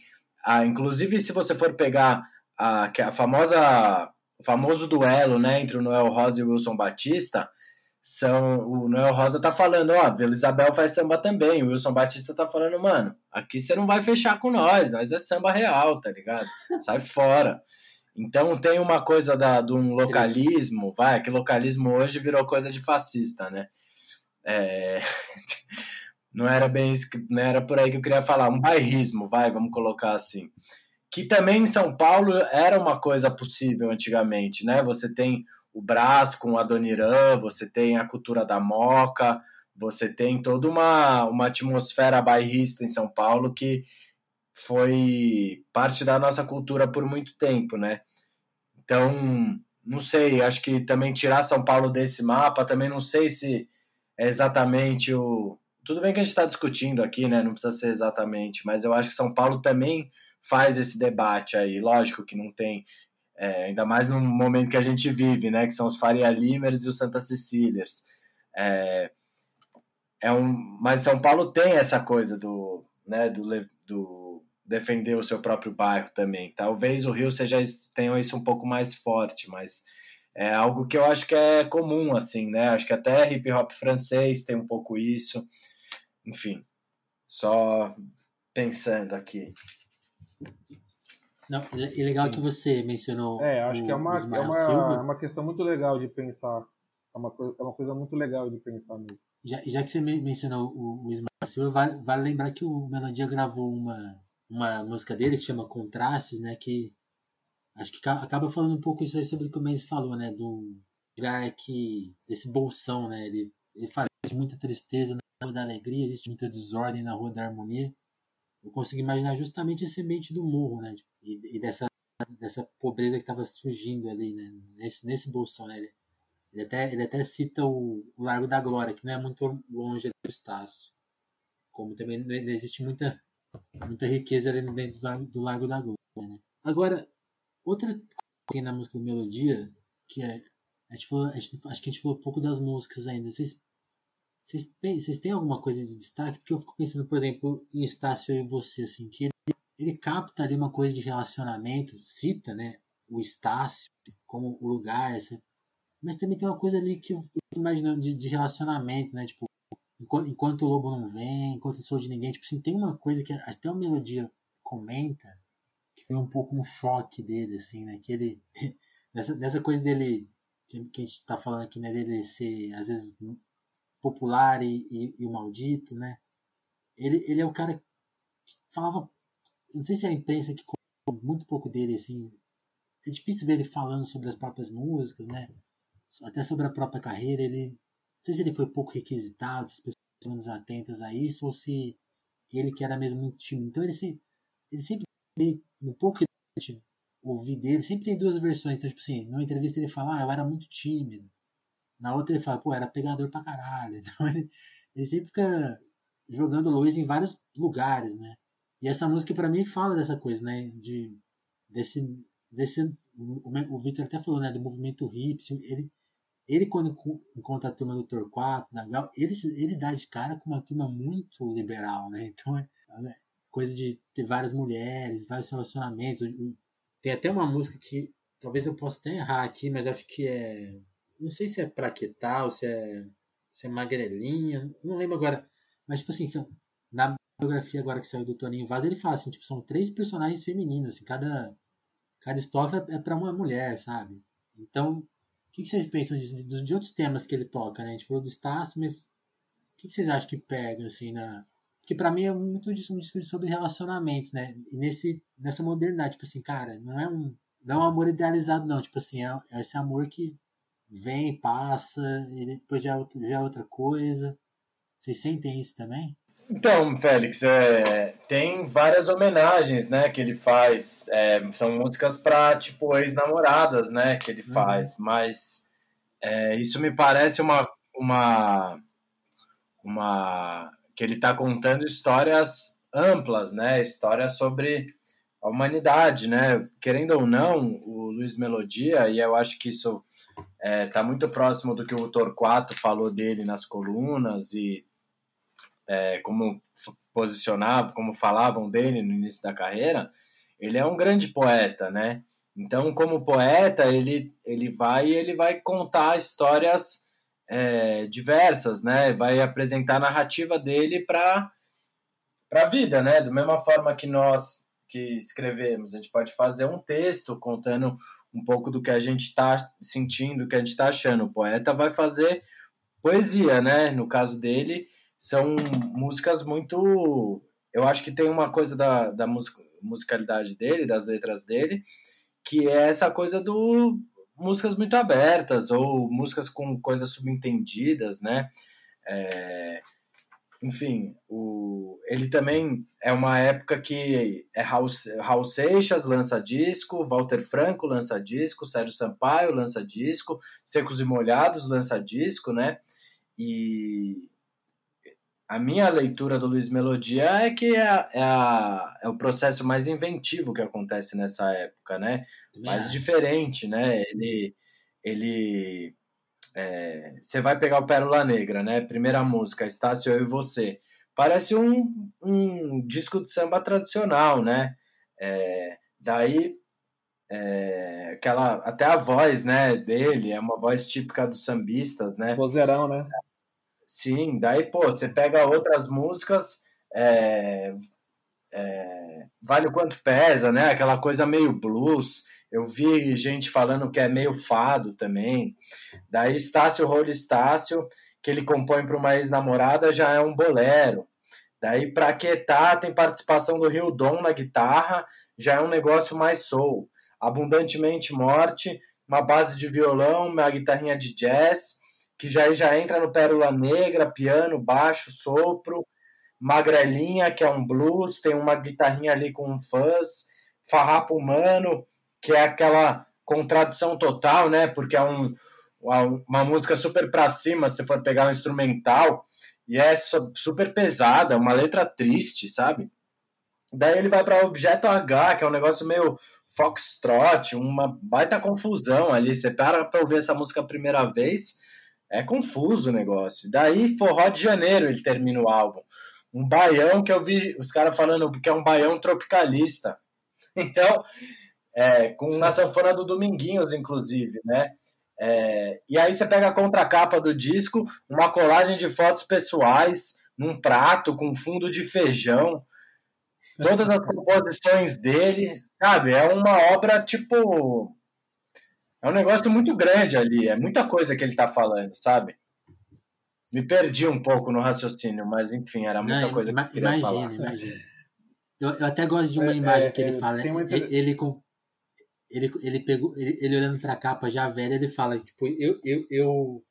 ah, inclusive, se você for pegar a, a famosa, o famoso duelo né, entre o Noel Rosa e o Wilson Batista, são o Noel Rosa tá falando, ó, Vila Isabel faz samba também. O Wilson Batista tá falando, mano, aqui você não vai fechar com nós, nós é samba real, tá ligado? Sai fora. Então tem uma coisa da, de um localismo, vai, que localismo hoje virou coisa de fascista, né? É... não era bem isso, não era por aí que eu queria falar, um bairrismo, vai, vamos colocar assim. Que também em São Paulo era uma coisa possível antigamente, né? Você tem o Brás com a Adoniran, você tem a cultura da Moca, você tem toda uma, uma atmosfera bairrista em São Paulo que foi parte da nossa cultura por muito tempo, né? Então, não sei, acho que também tirar São Paulo desse mapa, também não sei se é exatamente o. Tudo bem que a gente está discutindo aqui, né? Não precisa ser exatamente, mas eu acho que São Paulo também faz esse debate aí. Lógico que não tem, é, ainda mais no momento que a gente vive, né? Que são os Faria Limers e os Santa Cecílias. É, é um, mas São Paulo tem essa coisa do, né? Do, do defender o seu próprio bairro também. Talvez o Rio seja tenha isso um pouco mais forte, mas é algo que eu acho que é comum, assim, né? Acho que até hip hop francês tem um pouco isso. Enfim, só pensando aqui. Não, é legal Sim. que você mencionou. É, acho o, que é uma, é uma, é uma questão muito legal de pensar. É uma, coisa, é uma coisa muito legal de pensar mesmo. Já, já que você mencionou o, o Ismael Silva, vale, vale lembrar que o Melodia gravou uma, uma música dele que chama Contrastes, né? Que acho que acaba falando um pouco isso aí sobre o que o Mendes falou, né? Do lugar que. desse bolsão, né? Ele, ele fala de muita tristeza na rua da alegria, existe muita desordem na rua da harmonia eu consigo imaginar justamente esse ambiente do morro, né? Tipo, e, e, dessa, dessa pobreza que estava surgindo ali, né? Nesse, nesse bolsão, né? Ele, ele, até, ele até cita o, Largo da Glória, que não é muito longe do Estácio. Como também não existe muita, muita riqueza ali dentro do Largo, do Largo da Glória, né? Agora, outra coisa que tem na música do Melodia, que é. A gente falou, a gente, acho que a gente falou pouco das músicas ainda. Vocês vocês, têm alguma coisa de destaque? Porque eu fico pensando, por exemplo, em Estácio e você, assim, que ele, ele capta ali uma coisa de relacionamento, cita, né, o Estácio como o lugar, mas também tem uma coisa ali que eu fico imaginando de, de relacionamento, né, tipo, enquanto, enquanto, o lobo não vem, enquanto eu sou de ninguém, tipo assim, tem uma coisa que até a melodia comenta, que foi um pouco um choque dele, assim, né, que ele, nessa, nessa coisa dele, que a gente tá falando aqui, né, dele ser, às vezes, popular e, e, e, o maldito, né? Ele, ele é o cara que falava, não sei se é a imprensa que muito pouco dele, assim, é difícil ver ele falando sobre as próprias músicas, né? Até sobre a própria carreira, ele, não sei se ele foi pouco requisitado, se as pessoas estão desatentas a isso, ou se ele que era mesmo muito tímido. Então ele, se, ele sempre, no pouco que gente ouvi dele, sempre tem duas versões. Então, tipo assim, numa entrevista ele fala, ah, eu era muito tímido. Na outra ele fala, pô, era pegador pra caralho. Então ele, ele sempre fica jogando luz em vários lugares, né? E essa música para mim fala dessa coisa, né? De, desse, desse o, o Victor até falou, né? Do movimento hippie. Ele, ele quando encontra a turma do Torquato, da Gal, ele, ele dá de cara com uma turma muito liberal, né? Então é, é coisa de ter várias mulheres, vários relacionamentos. Tem até uma música que talvez eu possa até errar aqui, mas acho que é não sei se é praquetal, se é, se é magrelinha, não lembro agora. Mas, tipo assim, são, na biografia agora que saiu do Toninho Vaz, ele fala assim, tipo, são três personagens femininas, assim, cada, cada estrofe é para uma mulher, sabe? Então, o que, que vocês pensam de, de, de, outros temas que ele toca, né? A gente falou do Estácio, mas o que, que vocês acham que pega, assim, na... Porque para mim é muito disso, um discurso sobre relacionamentos, né? E nesse, nessa modernidade, tipo assim, cara, não é um, não é um amor idealizado, não. Tipo assim, é, é esse amor que vem, passa, e depois já, é já é outra coisa. Vocês sentem isso também? Então, Félix, é, tem várias homenagens, né, que ele faz. É, são músicas para tipo ex-namoradas, né, que ele uhum. faz. Uhum. Mas é, isso me parece uma uma uma que ele está contando histórias amplas, né, histórias sobre a humanidade, né. Querendo ou não, o Luiz Melodia e eu acho que isso está é, muito próximo do que o Torquato falou dele nas colunas e é, como posicionavam, como falavam dele no início da carreira, ele é um grande poeta, né? Então, como poeta, ele, ele vai ele vai contar histórias é, diversas, né? Vai apresentar a narrativa dele para para a vida, né? Da mesma forma que nós que escrevemos, a gente pode fazer um texto contando um pouco do que a gente está sentindo, do que a gente está achando. O poeta vai fazer poesia, né? No caso dele, são músicas muito. Eu acho que tem uma coisa da, da musicalidade dele, das letras dele, que é essa coisa do músicas muito abertas ou músicas com coisas subentendidas, né? É, enfim, o, ele também é uma época que é Raul, Raul Seixas lança disco, Walter Franco lança disco, Sérgio Sampaio lança disco, Secos e Molhados lança disco, né? E a minha leitura do Luiz Melodia é que é, é, a, é o processo mais inventivo que acontece nessa época, né? mais diferente, né? Ele, ele é, você vai pegar o Pérola Negra, né? Primeira música, Estácio, Eu e Você. Parece um, um disco de samba tradicional, né? É, daí, é, aquela, até a voz né, dele é uma voz típica dos sambistas, né? Vozeirão, né? Sim, daí, pô, você pega outras músicas, é, é, Vale o Quanto Pesa, né? Aquela coisa meio blues. Eu vi gente falando que é meio fado também. Daí, Estácio Rolo Estácio, que ele compõe para uma ex-namorada, já é um bolero. Daí, para Quietar, tem participação do Rio Dom na guitarra, já é um negócio mais soul. Abundantemente Morte, uma base de violão, uma guitarrinha de jazz que já, já entra no Pérola Negra, piano, baixo, sopro, Magrelinha, que é um blues, tem uma guitarrinha ali com um fuzz, Farrapo Humano, que é aquela contradição total, né? Porque é um, uma, música super pra cima, se for pegar um instrumental, e é super pesada, uma letra triste, sabe? Daí ele vai para Objeto H, que é um negócio meio foxtrot, uma baita confusão ali. Você para pra ouvir essa música a primeira vez, é confuso o negócio. Daí, Forró de Janeiro, ele termina o álbum. Um baião que eu vi os caras falando que é um baião tropicalista. Então, é, com na sanfona do Dominguinhos, inclusive, né? É, e aí você pega a contracapa do disco, uma colagem de fotos pessoais, num prato com fundo de feijão, todas as composições dele, sabe? É uma obra tipo é um negócio muito grande ali, é muita coisa que ele está falando, sabe? Me perdi um pouco no raciocínio, mas enfim, era muita Não, coisa que eu queria imagina, falar. Imagina, eu, eu até gosto de uma é, imagem é, que ele é, fala, ele, ele, com, ele, ele, pegou, ele, ele olhando pra capa já velha, ele fala, tipo, eu, eu, eu,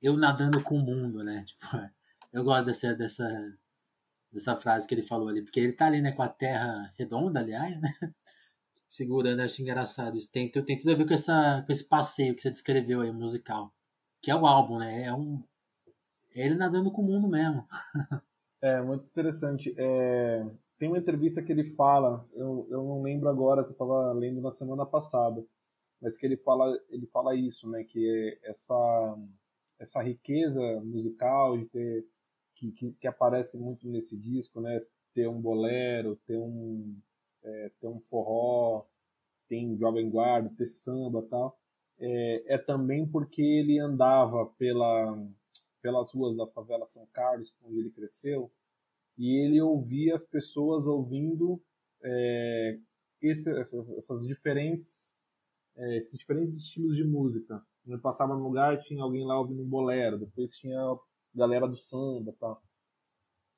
eu nadando com o mundo, né? Tipo, eu gosto dessa, dessa, dessa frase que ele falou ali, porque ele tá ali, né, com a terra redonda, aliás, né? segurando, acho engraçado. Isso tem, tem tudo a ver com, essa, com esse passeio que você descreveu aí, musical. Que é o álbum, né? É um. É ele nadando com o mundo mesmo. é, muito interessante. É, tem uma entrevista que ele fala, eu, eu não lembro agora, que eu estava lendo na semana passada, mas que ele fala, ele fala isso, né? Que essa, essa riqueza musical de ter, que, que, que aparece muito nesse disco, né? Ter um bolero, ter um é, ter um forró, tem jovem guarda, ter samba tal, é, é também porque ele andava pela, pelas ruas da favela São Carlos, onde ele cresceu, e ele ouvia as pessoas ouvindo é, esse, essas, essas, diferentes é, esses diferentes estilos de música. Ele passava num lugar tinha alguém lá ouvindo um bolero, depois tinha galera do samba, tal.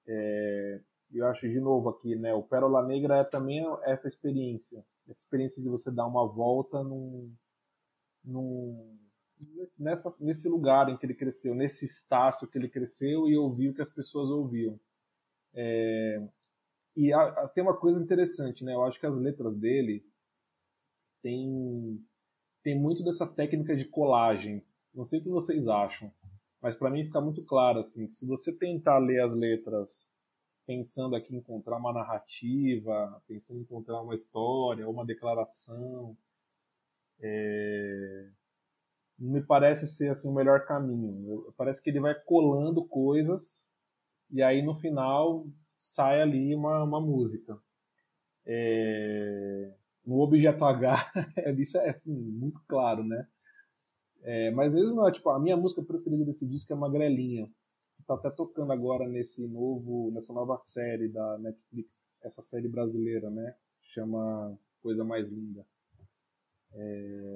É, eu acho de novo aqui, né? O Pérola Negra é também essa experiência, essa experiência de você dar uma volta num, num nessa, nesse lugar em que ele cresceu, nesse estácio que ele cresceu e ouvir o que as pessoas ouviam. É, e a, a, tem uma coisa interessante, né? Eu acho que as letras dele tem tem muito dessa técnica de colagem. Não sei o que vocês acham, mas para mim fica muito claro assim, que se você tentar ler as letras pensando aqui em encontrar uma narrativa, pensando em encontrar uma história, uma declaração. É... Me parece ser assim o melhor caminho. Parece que ele vai colando coisas e aí no final sai ali uma, uma música. É... No objeto H, isso é assim, muito claro, né? É, mas mesmo, tipo, a minha música preferida desse disco é Magrelinha tá até tocando agora nesse novo, nessa nova série da Netflix, essa série brasileira, né? Chama Coisa Mais Linda. É,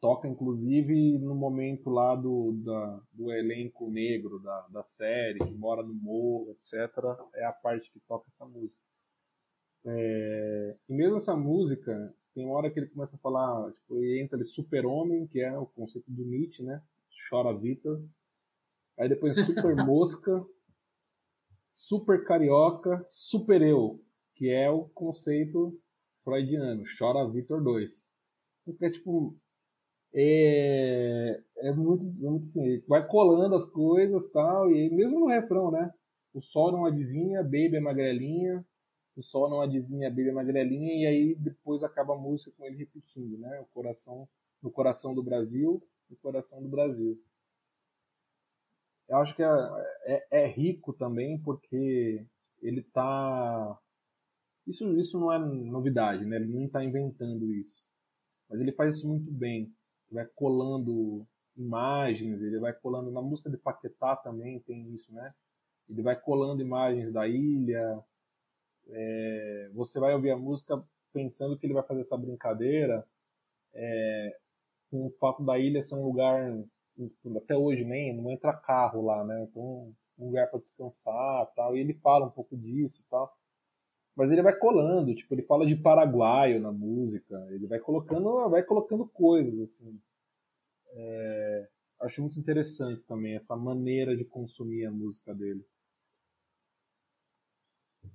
toca inclusive no momento lá do, da, do elenco negro da, da série, que mora no morro, etc. É a parte que toca essa música. É, e mesmo essa música, tem uma hora que ele começa a falar, tipo, ele entra ali super-homem, que é o conceito do Nietzsche, né? Chora Vitor, Aí depois Super Mosca. super carioca, super eu, que é o conceito freudiano, chora Vitor 2. Porque, tipo, é, é muito, muito assim, vai colando as coisas tal, e mesmo no refrão, né? O sol não adivinha, baby é magrelinha, o sol não adivinha, baby é magrelinha, e aí depois acaba a música com ele repetindo, né? O coração, no coração do Brasil, no coração do Brasil. Eu acho que é, é, é rico também porque ele tá isso, isso não é novidade, né? Ele não está inventando isso. Mas ele faz isso muito bem. Vai colando imagens, ele vai colando. Na música de Paquetá também tem isso, né? Ele vai colando imagens da ilha. É, você vai ouvir a música pensando que ele vai fazer essa brincadeira é, com o fato da ilha ser um lugar. Até hoje nem não entra carro lá, né? Então, um lugar para descansar tal. E ele fala um pouco disso tal mas ele vai colando, tipo, ele fala de paraguaio na música, ele vai colocando, vai colocando coisas assim. É, acho muito interessante também essa maneira de consumir a música dele.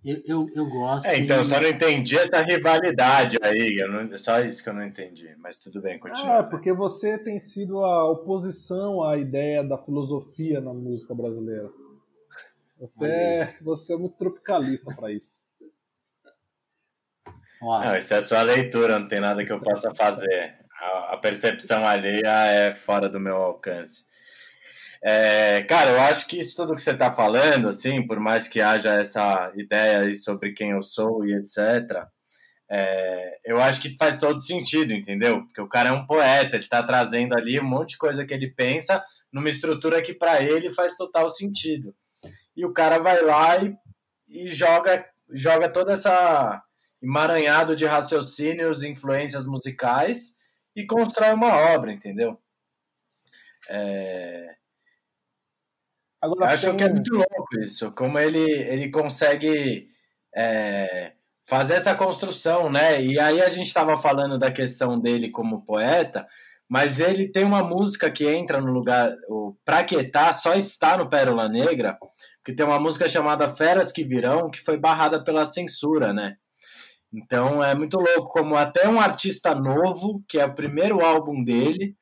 Eu, eu, eu gosto. É, então, eu só não entendi essa rivalidade aí. Eu não, só isso que eu não entendi. Mas tudo bem, continua. Ah, porque você tem sido a oposição à ideia da filosofia na música brasileira. Você, é, você é muito tropicalista para isso. Não, isso é sua leitura, não tem nada que eu possa fazer. A, a percepção alheia é fora do meu alcance. É, cara, eu acho que isso tudo que você está falando, assim, por mais que haja essa ideia sobre quem eu sou e etc., é, eu acho que faz todo sentido, entendeu? Porque o cara é um poeta, ele está trazendo ali um monte de coisa que ele pensa numa estrutura que para ele faz total sentido. E o cara vai lá e, e joga, joga toda essa emaranhado de raciocínios, influências musicais e constrói uma obra, entendeu? É... Agora, acho tem... que é muito louco isso, como ele, ele consegue é, fazer essa construção, né? E aí a gente estava falando da questão dele como poeta, mas ele tem uma música que entra no lugar, o Praquetá só está no Pérola Negra, que tem uma música chamada Feras que Virão, que foi barrada pela censura, né? Então é muito louco como até um artista novo, que é o primeiro álbum dele,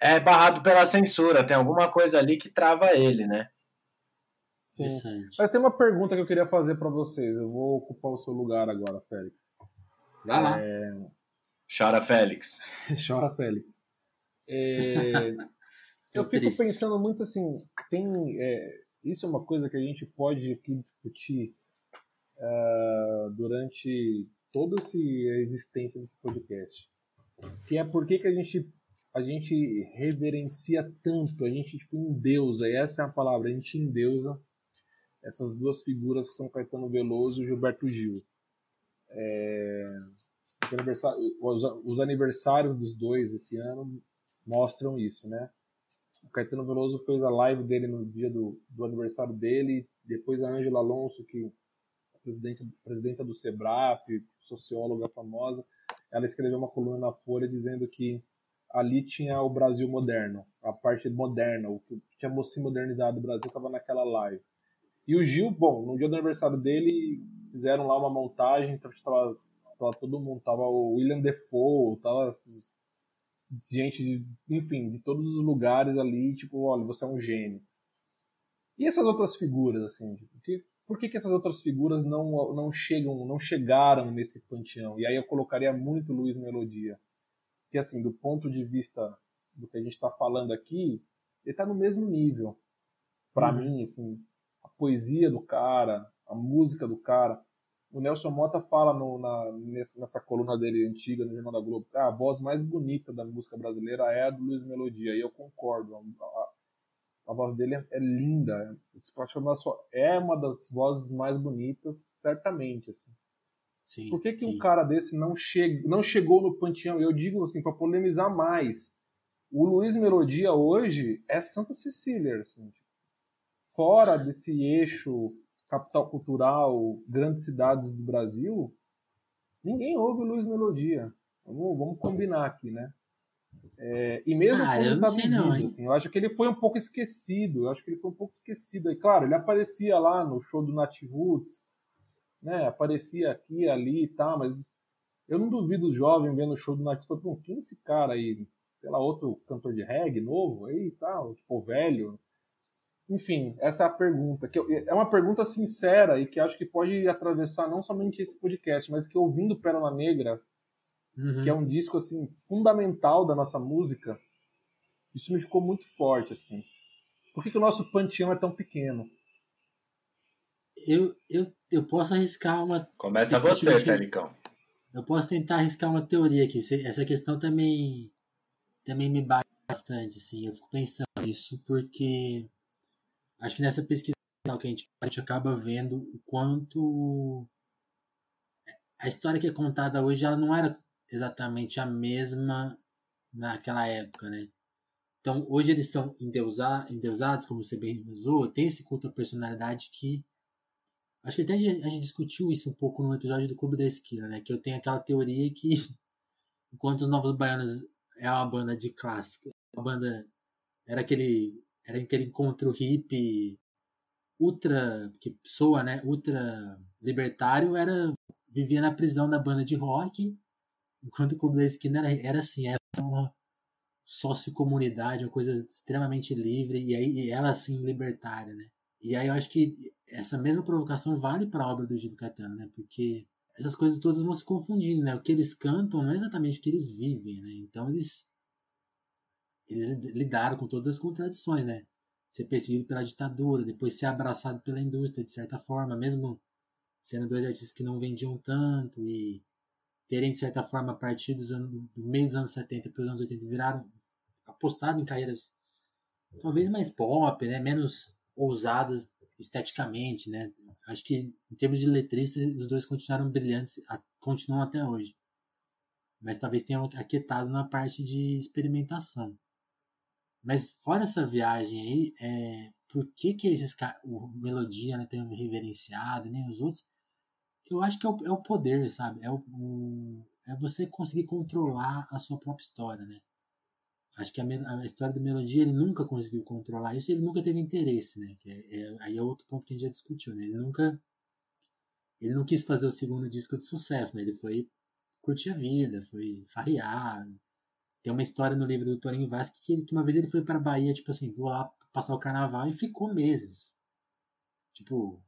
é barrado pela censura. Tem alguma coisa ali que trava ele, né? Sim. Mas tem uma pergunta que eu queria fazer para vocês. Eu vou ocupar o seu lugar agora, Félix. Vai lá. É... Chora, Félix. Chora, Félix. É... eu fico triste. pensando muito assim, tem é... isso é uma coisa que a gente pode aqui discutir uh, durante toda essa existência desse podcast. Que é por que a gente a gente reverencia tanto, a gente tipo, endeusa, e essa é a palavra, a gente endeusa essas duas figuras que são Caetano Veloso e Gilberto Gil. É, os, os aniversários dos dois esse ano mostram isso, né? O Caetano Veloso fez a live dele no dia do, do aniversário dele, depois a Ângela Alonso, que presidente, presidenta do SEBRAP, socióloga famosa, ela escreveu uma coluna na Folha dizendo que ali tinha o Brasil moderno, a parte moderna, o que tinha se modernizado o Brasil estava naquela live. E o Gil, bom, no dia do aniversário dele, fizeram lá uma montagem, então tava, tava todo mundo, tava o William Defoe, tava gente, de, enfim, de todos os lugares ali, tipo, olha, você é um gênio. E essas outras figuras, assim, tipo, que por que, que essas outras figuras não, não chegam, não chegaram nesse panteão? E aí eu colocaria muito Luiz Melodia. Que assim, do ponto de vista do que a gente está falando aqui, ele está no mesmo nível. Para uhum. mim, assim, a poesia do cara, a música do cara. O Nelson Mota fala no, na, nessa coluna dele antiga no Jornal da Globo, ah, a voz mais bonita da música brasileira é a do Luiz Melodia, e eu concordo. A, a voz dele é, linda. Falar só, é uma das vozes mais bonitas, certamente. Assim. Sim, Por que, que um cara desse não, che não chegou no panteão? Eu digo assim, para polemizar mais. O Luiz Melodia hoje é Santa Cecília. Assim, tipo, fora desse eixo capital cultural, grandes cidades do Brasil, ninguém ouve Luiz Melodia. Vamos, vamos combinar aqui, né? É, e mesmo Cara, quando não tá assim, eu acho que ele foi um pouco esquecido. Eu acho que ele foi um pouco esquecido. E claro, ele aparecia lá no show do Nat Roots, né? Aparecia aqui, ali e tal, mas eu não duvido o jovem vendo o show do Nat Roots. Falei, quem é esse cara aí? Sei lá, outro cantor de reggae novo aí e tal, tipo, velho. Enfim, essa é a pergunta. Que eu- é uma pergunta sincera e que acho que pode atravessar não somente esse podcast, mas que ouvindo Pérola Negra, Uhum. que é um disco assim fundamental da nossa música, isso me ficou muito forte assim. Por que, que o nosso panteão é tão pequeno? eu, eu, eu posso arriscar uma. Começa Tipo, você, Felicão. Eu posso tentar arriscar uma teoria aqui. Essa questão também, também me bate bastante, assim. Eu fico pensando nisso porque acho que nessa pesquisa que a gente, faz, a gente acaba vendo o quanto a história que é contada hoje ela não era exatamente a mesma naquela época, né? Então, hoje eles são endeusa- endeusados, como você bem usou, tem esse culto à personalidade que Acho que até a gente, a gente discutiu isso um pouco no episódio do Clube da Esquina, né? Que eu tenho aquela teoria que enquanto os Novos Baianos é uma banda de clássica, a banda era aquele era aquele encontro hippie ultra que soa, né? Ultra libertário, era vivia na prisão da banda de rock, enquanto o Clube da Esquina era, era assim, era uma sociocomunidade, uma coisa extremamente livre e aí e ela assim libertária, né? E aí eu acho que essa mesma provocação vale para a obra do Gil Caetano, né? Porque essas coisas todas vão se confundindo, né? O que eles cantam não é exatamente o que eles vivem, né? Então eles eles lidaram com todas as contradições, né? Ser perseguido pela ditadura, depois ser abraçado pela indústria de certa forma, mesmo sendo dois artistas que não vendiam tanto e terem de certa forma a partir dos anos, do meio dos anos 70 para os anos 80 viraram apostado em carreiras talvez mais pop, né? Menos ousadas esteticamente, né? Acho que em termos de letristas os dois continuaram brilhantes, continuam até hoje. Mas talvez tenham aquietado na parte de experimentação. Mas fora essa viagem aí, é, por que que esses o Melodia né, tem reverenciado nem os outros? Eu acho que é o, é o poder, sabe? É, o, o- é você conseguir controlar a sua própria história, né? Acho que a, a história do Melodia ele nunca conseguiu controlar isso, ele nunca teve interesse, né? Que é, é- aí é outro ponto que a gente já discutiu, né? Ele nunca ele não quis fazer o segundo disco de sucesso, né? Ele foi curtir a vida, foi farrear. Tem uma história no livro do Torinho Vasque que, que uma vez ele foi para Bahia, tipo assim, vou lá passar o carnaval e ficou meses. Tipo,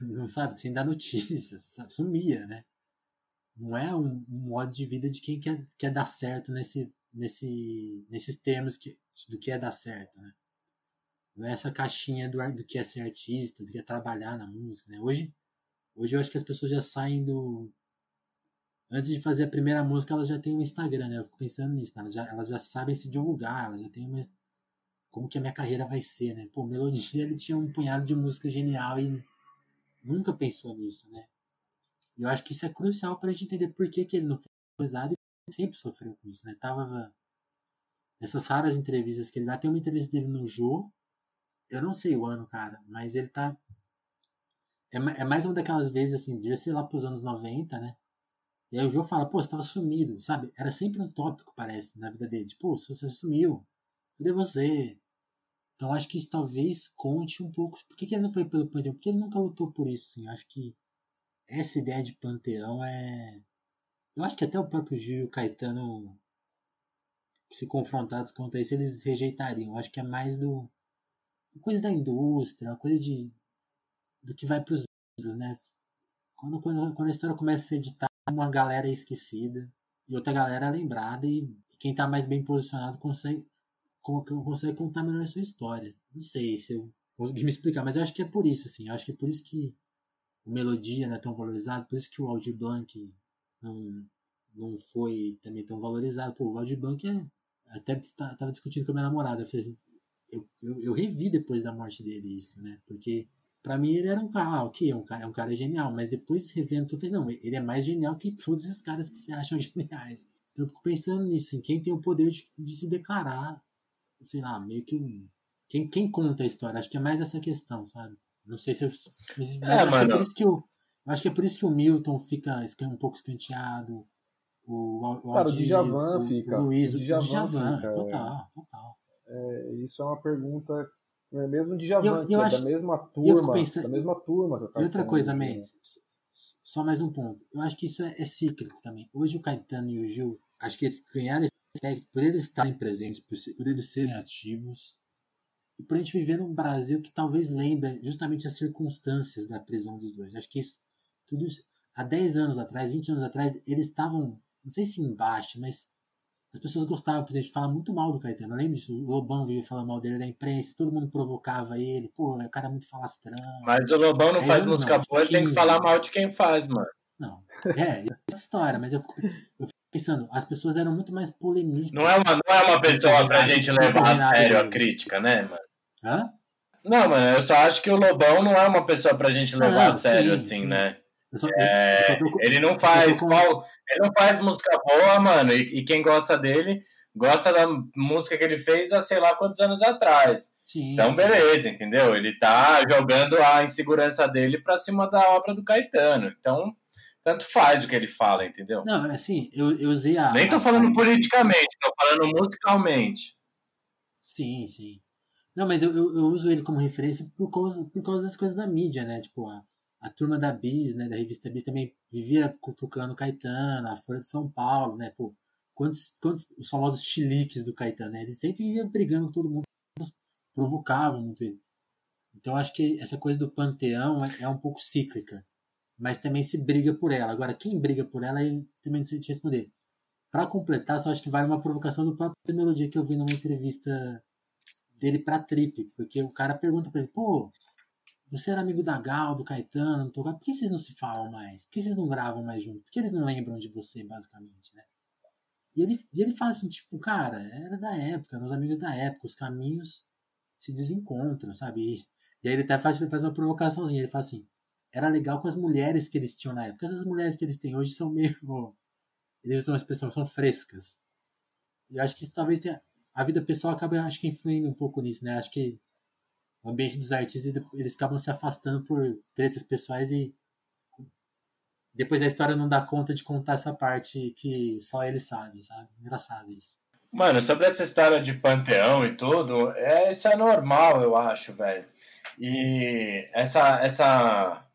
não sabe, sem dar notícias, sabe? sumia, né? Não é um, um modo de vida de quem quer, quer dar certo nesse, nesse, nesses termos que, do que é dar certo, né? Não é essa caixinha do, do que é ser artista, do que é trabalhar na música, né? Hoje, hoje eu acho que as pessoas já saem do... Antes de fazer a primeira música, elas já têm um Instagram, né? Eu fico pensando nisso, né? elas, já, elas já sabem se divulgar, elas já têm uma... Como que a minha carreira vai ser, né? Pô, Melodia, ele tinha um punhado de música genial e nunca pensou nisso, né? E eu acho que isso é crucial pra gente entender por que, que ele não foi usado e sempre sofreu com isso, né? Tava nessas raras entrevistas que ele dá, tem uma entrevista dele no Jô, eu não sei o ano, cara, mas ele tá é, é mais uma daquelas vezes assim, de sei lá pros anos 90, né? E aí o Jô fala, pô, você tava sumido, sabe? Era sempre um tópico, parece, na vida dele. Tipo, você sumiu, cadê você? Então acho que isso talvez conte um pouco. Por que, que ele não foi pelo Panteão? Porque ele nunca lutou por isso, assim. Acho que essa ideia de Panteão é. Eu acho que até o próprio Gil e o Caetano, se confrontados quanto a isso, eles rejeitariam. Eu acho que é mais do. coisa da indústria, uma coisa de. do que vai pros livros, né? Quando, quando, quando a história começa a ser editada, uma galera é esquecida e outra galera é lembrada, e, e quem tá mais bem posicionado consegue, co- consegue contar melhor a sua história. Não sei se eu consegui me explicar, mas eu acho que é por isso, assim. Eu acho que é por isso que o Melodia não é tão valorizado, por isso que o Aldir Blanc não, não foi também tão valorizado. Pô, o Aldir Blanc é. Até tá- tava discutindo com a minha namorada. Eu, falei assim, eu, eu, eu revi depois da morte dele isso, né? Porque pra mim ele era um cara, ah, ok, é um cara, é um cara genial, mas depois revendo, eu falei, não, ele é mais genial que todos esses caras que se acham geniais. Então eu fico pensando nisso, em quem tem o poder de, de se declarar, sei lá, meio que um. Quem, quem conta a história? Acho que é mais essa questão, sabe? Não sei se eu. Mas, mas É, acho que é por isso que o. eu Acho que é por isso que o Milton fica um pouco escanteado. o, o, Cara, o Djavan o, fica. O Luiz, o Djavan, Djavan fica, total, é. total. É, isso é uma pergunta é mesmo de Djavan, eu, eu é acho, da mesma turma, pensando, da mesma turma. E outra coisa, Mendes, só mais um ponto. Eu acho que isso é, é, cíclico também. Hoje o Caetano e o Gil, acho que eles ganharam esse aspecto por eles estarem presentes, por, por eles serem ativos, e por a gente viver num Brasil que talvez lembre justamente as circunstâncias da prisão dos dois. Acho que isso, tudo isso, há 10 anos atrás, 20 anos atrás, eles estavam, não sei se embaixo, mas as pessoas gostavam, por exemplo, de falar muito mal do Caetano. Eu lembro disso, o Lobão vivia falando mal dele da imprensa, todo mundo provocava ele, pô, o cara é muito falastrão. Mas o Lobão não faz música boa, ele tem que falar mal de quem faz, mano. Não, é, essa história, mas eu fico, eu pensando, as pessoas eram muito mais polemistas. Não é uma, não é uma pessoa pra gente levar a sério a crítica, né, mano? Hã? Não, mano, eu só acho que o Lobão não é uma pessoa pra gente levar a sério, sim, assim, sim. né? Só, é, ele não faz qual, ele não faz música boa, mano, e, e, quem gosta dele gosta da música que ele fez há sei lá quantos anos atrás. Sim, então, beleza, entendeu? Ele tá jogando a insegurança dele pra cima da obra do Caetano. Então, tanto faz o que ele fala, entendeu? Não, assim, eu, eu usei a. Nem tô falando a... politicamente, tô falando musicalmente. Sim, sim. Não, mas eu, eu, eu, uso ele como referência por causa, por causa das coisas da mídia, né? Tipo, a, a turma da Bis, né? Da revista Bis também vivia cutucando o Caetano, a Folha de São Paulo, né? Pô, quantos, quantos os famosos chiliques do Caetano, né? Ele sempre ia brigando com todo mundo, provocavam muito ele. Então acho que essa coisa do panteão é, é um pouco cíclica, mas também se briga por ela. Agora, quem briga por ela, também não sei te responder. Para completar, só acho que vale uma provocação do próprio Melodia que eu vi numa entrevista dele pra Trip, porque o cara pergunta pra ele, pô, você era amigo da Gal, do Caetano, do por que vocês não se falam mais? Por que vocês não gravam mais junto? Por que eles não lembram de você, basicamente, né? E ele, e ele fala assim, tipo, cara, era da época, meus amigos da época, os caminhos se desencontram, sabe? E, e aí ele até faz, faz uma provocaçãozinha, ele fala assim, era legal com as mulheres que eles tinham na época. Essas mulheres que eles têm hoje são meio. Eles usam uma expressão, são frescas. E acho que isso talvez tenha. A vida pessoal acaba, acho que, influindo um pouco nisso, né? Acho que o ambiente dos artistas, eles acabam se afastando por tretas pessoais e depois a história não dá conta de contar essa parte que só ele sabe, sabe? Engraçado isso. Mano, sobre essa história de panteão e tudo, é, isso é normal, eu acho, velho. E essa, essa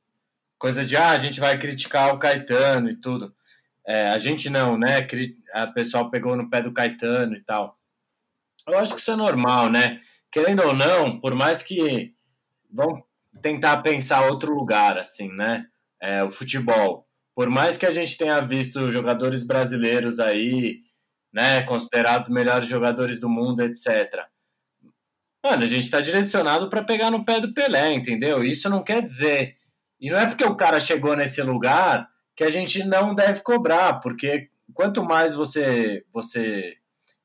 coisa de, ah, a gente vai criticar o Caetano e tudo. É, a gente não, né? A pessoal pegou no pé do Caetano e tal. Eu acho que isso é normal, né? querendo ou não, por mais que vamos tentar pensar outro lugar, assim, né? É, o futebol. Por mais que a gente tenha visto jogadores brasileiros aí, né, considerados melhores jogadores do mundo, etc. Mano, a gente está direcionado para pegar no pé do Pelé, entendeu? Isso não quer dizer. E não é porque o cara chegou nesse lugar que a gente não deve cobrar, porque quanto mais você você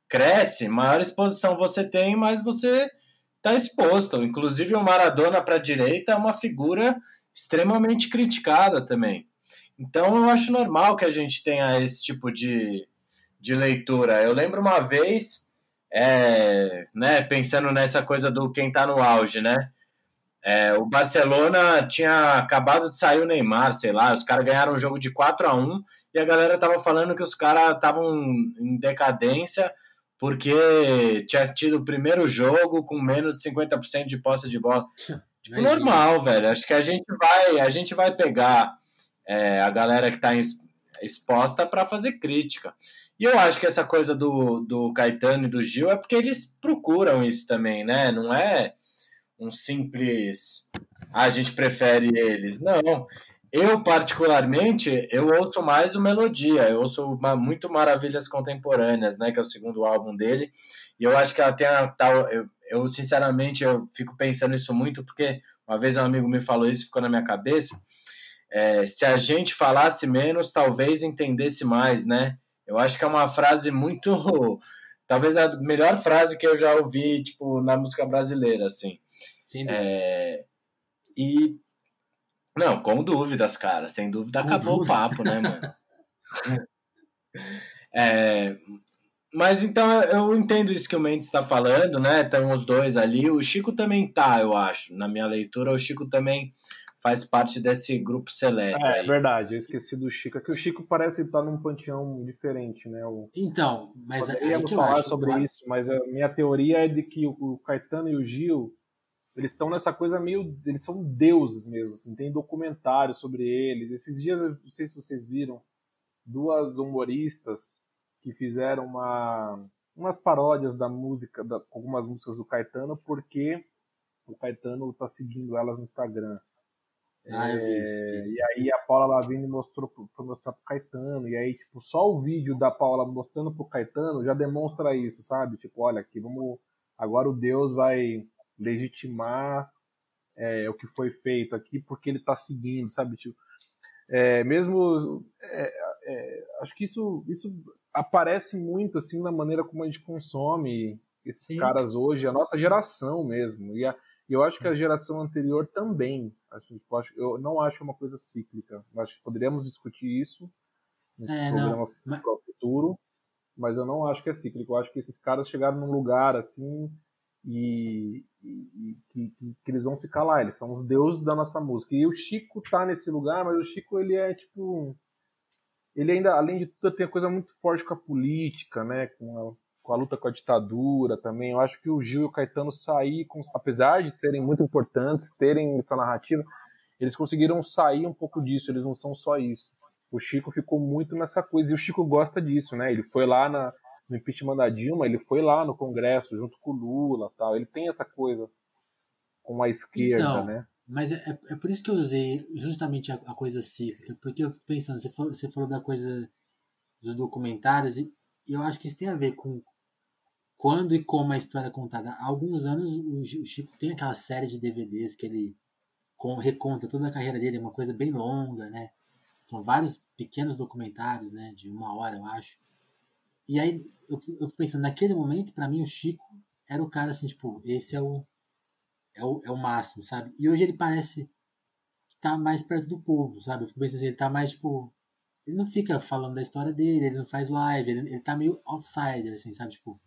cresce, maior exposição você tem, mais você está exposto. Inclusive, o Maradona para a direita é uma figura extremamente criticada também. Então, eu acho normal que a gente tenha esse tipo de, de leitura. Eu lembro uma vez, é, né, pensando nessa coisa do quem está no auge, né? É, o Barcelona tinha acabado de sair o Neymar, sei lá, os caras ganharam um jogo de 4 a 1 e a galera tava falando que os caras estavam em decadência porque tinha tido o primeiro jogo com menos de 50% de posse de bola. Tipo, normal, velho. Acho que a gente vai, a gente vai pegar é, a galera que está exposta para fazer crítica. E eu acho que essa coisa do, do Caetano e do Gil é porque eles procuram isso também, né? Não é um simples. Ah, a gente prefere eles. Não. Eu, particularmente, eu ouço mais o Melodia, eu ouço muito Maravilhas Contemporâneas, né, que é o segundo álbum dele, e eu acho que ela tem a tal... Eu, eu, sinceramente, eu fico pensando isso muito, porque uma vez um amigo me falou isso, ficou na minha cabeça, é, se a gente falasse menos, talvez entendesse mais, né? Eu acho que é uma frase muito... Talvez a melhor frase que eu já ouvi, tipo, na música brasileira, assim. Sim, é, e não, com dúvidas, cara. Sem dúvida com acabou dúvida. o papo, né, mano? é, mas então eu entendo isso que o Mendes está falando, né? Estão os dois ali. O Chico também tá, eu acho. Na minha leitura, o Chico também faz parte desse grupo seleto. É, aí. verdade, eu esqueci do Chico. É que o Chico parece estar num panteão diferente, né? O... Então, mas é Poderíamos que eu falar acho. sobre isso, mas a minha teoria é de que o- o Caetano e o Gil, eles estão nessa coisa meio. Eles são deuses mesmo, assim, tem documentário sobre eles. Esses dias, não sei se vocês viram, duas humoristas que fizeram uma, umas paródias da música, da, algumas músicas do Caetano, porque o Caetano tá seguindo elas no Instagram. Ah, eu vi isso. É, vi isso. E aí a Paula Lavigne mostrou, foi mostrar pro Caetano, e aí, tipo, só o vídeo da Paula mostrando pro Caetano já demonstra isso, sabe? Tipo, olha, aqui vamos. Agora o Deus vai legitimar é, o que foi feito aqui, porque ele tá seguindo, sabe? Tipo, é, mesmo. é, é, acho que isso, isso aparece muito, assim, na maneira como a gente consome esses Sim. caras hoje, a nossa geração mesmo. E a, eu acho Sim. que a geração anterior também. Acho, eu acho- eu não acho uma coisa cíclica. Acho que poderíamos discutir isso no É, programa mas- futuro, mas eu não acho que é cíclico. Eu acho que esses caras chegaram num lugar assim e, e- que, que- que eles vão ficar lá. Eles são os deuses da nossa música. E o Chico tá nesse lugar, mas o Chico ele é tipo ele ainda, além de tudo, tem coisa muito forte com a política, né? Com a, com a luta com a ditadura também. Eu acho que o Gil e o Caetano sair, com, apesar de serem muito importantes, terem essa narrativa, eles conseguiram sair um pouco disso. Eles não são só isso. O Chico ficou muito nessa coisa e o Chico gosta disso, né? Ele foi lá na, no impeachment da Dilma, ele foi lá no Congresso junto com o Lula, tal. Ele tem essa coisa com a esquerda, Então, né? Mas é, é- é por isso que eu usei justamente a, a coisa cíclica, porque eu fico pensando, você falou, você falou da coisa dos documentários, e eu acho que isso tem a ver com quando e como a história é contada. Há alguns anos o Chi- o Chico tem aquela série de DVDs que ele com- reconta toda a carreira dele, é uma coisa bem longa, né? São vários pequenos documentários, né? De uma hora, eu acho. E aí eu, fico- eu fico pensando, naquele momento, pra mim, o Chico era o cara assim, tipo, esse é o, é o, é o máximo, sabe? E hoje ele parece que tá mais perto do povo, sabe? Eu fico pensando assim, ele tá mais, tipo. Ele não fica falando da história dele, ele não faz live, ele, ele tá meio outsider, assim, sabe? Tipo.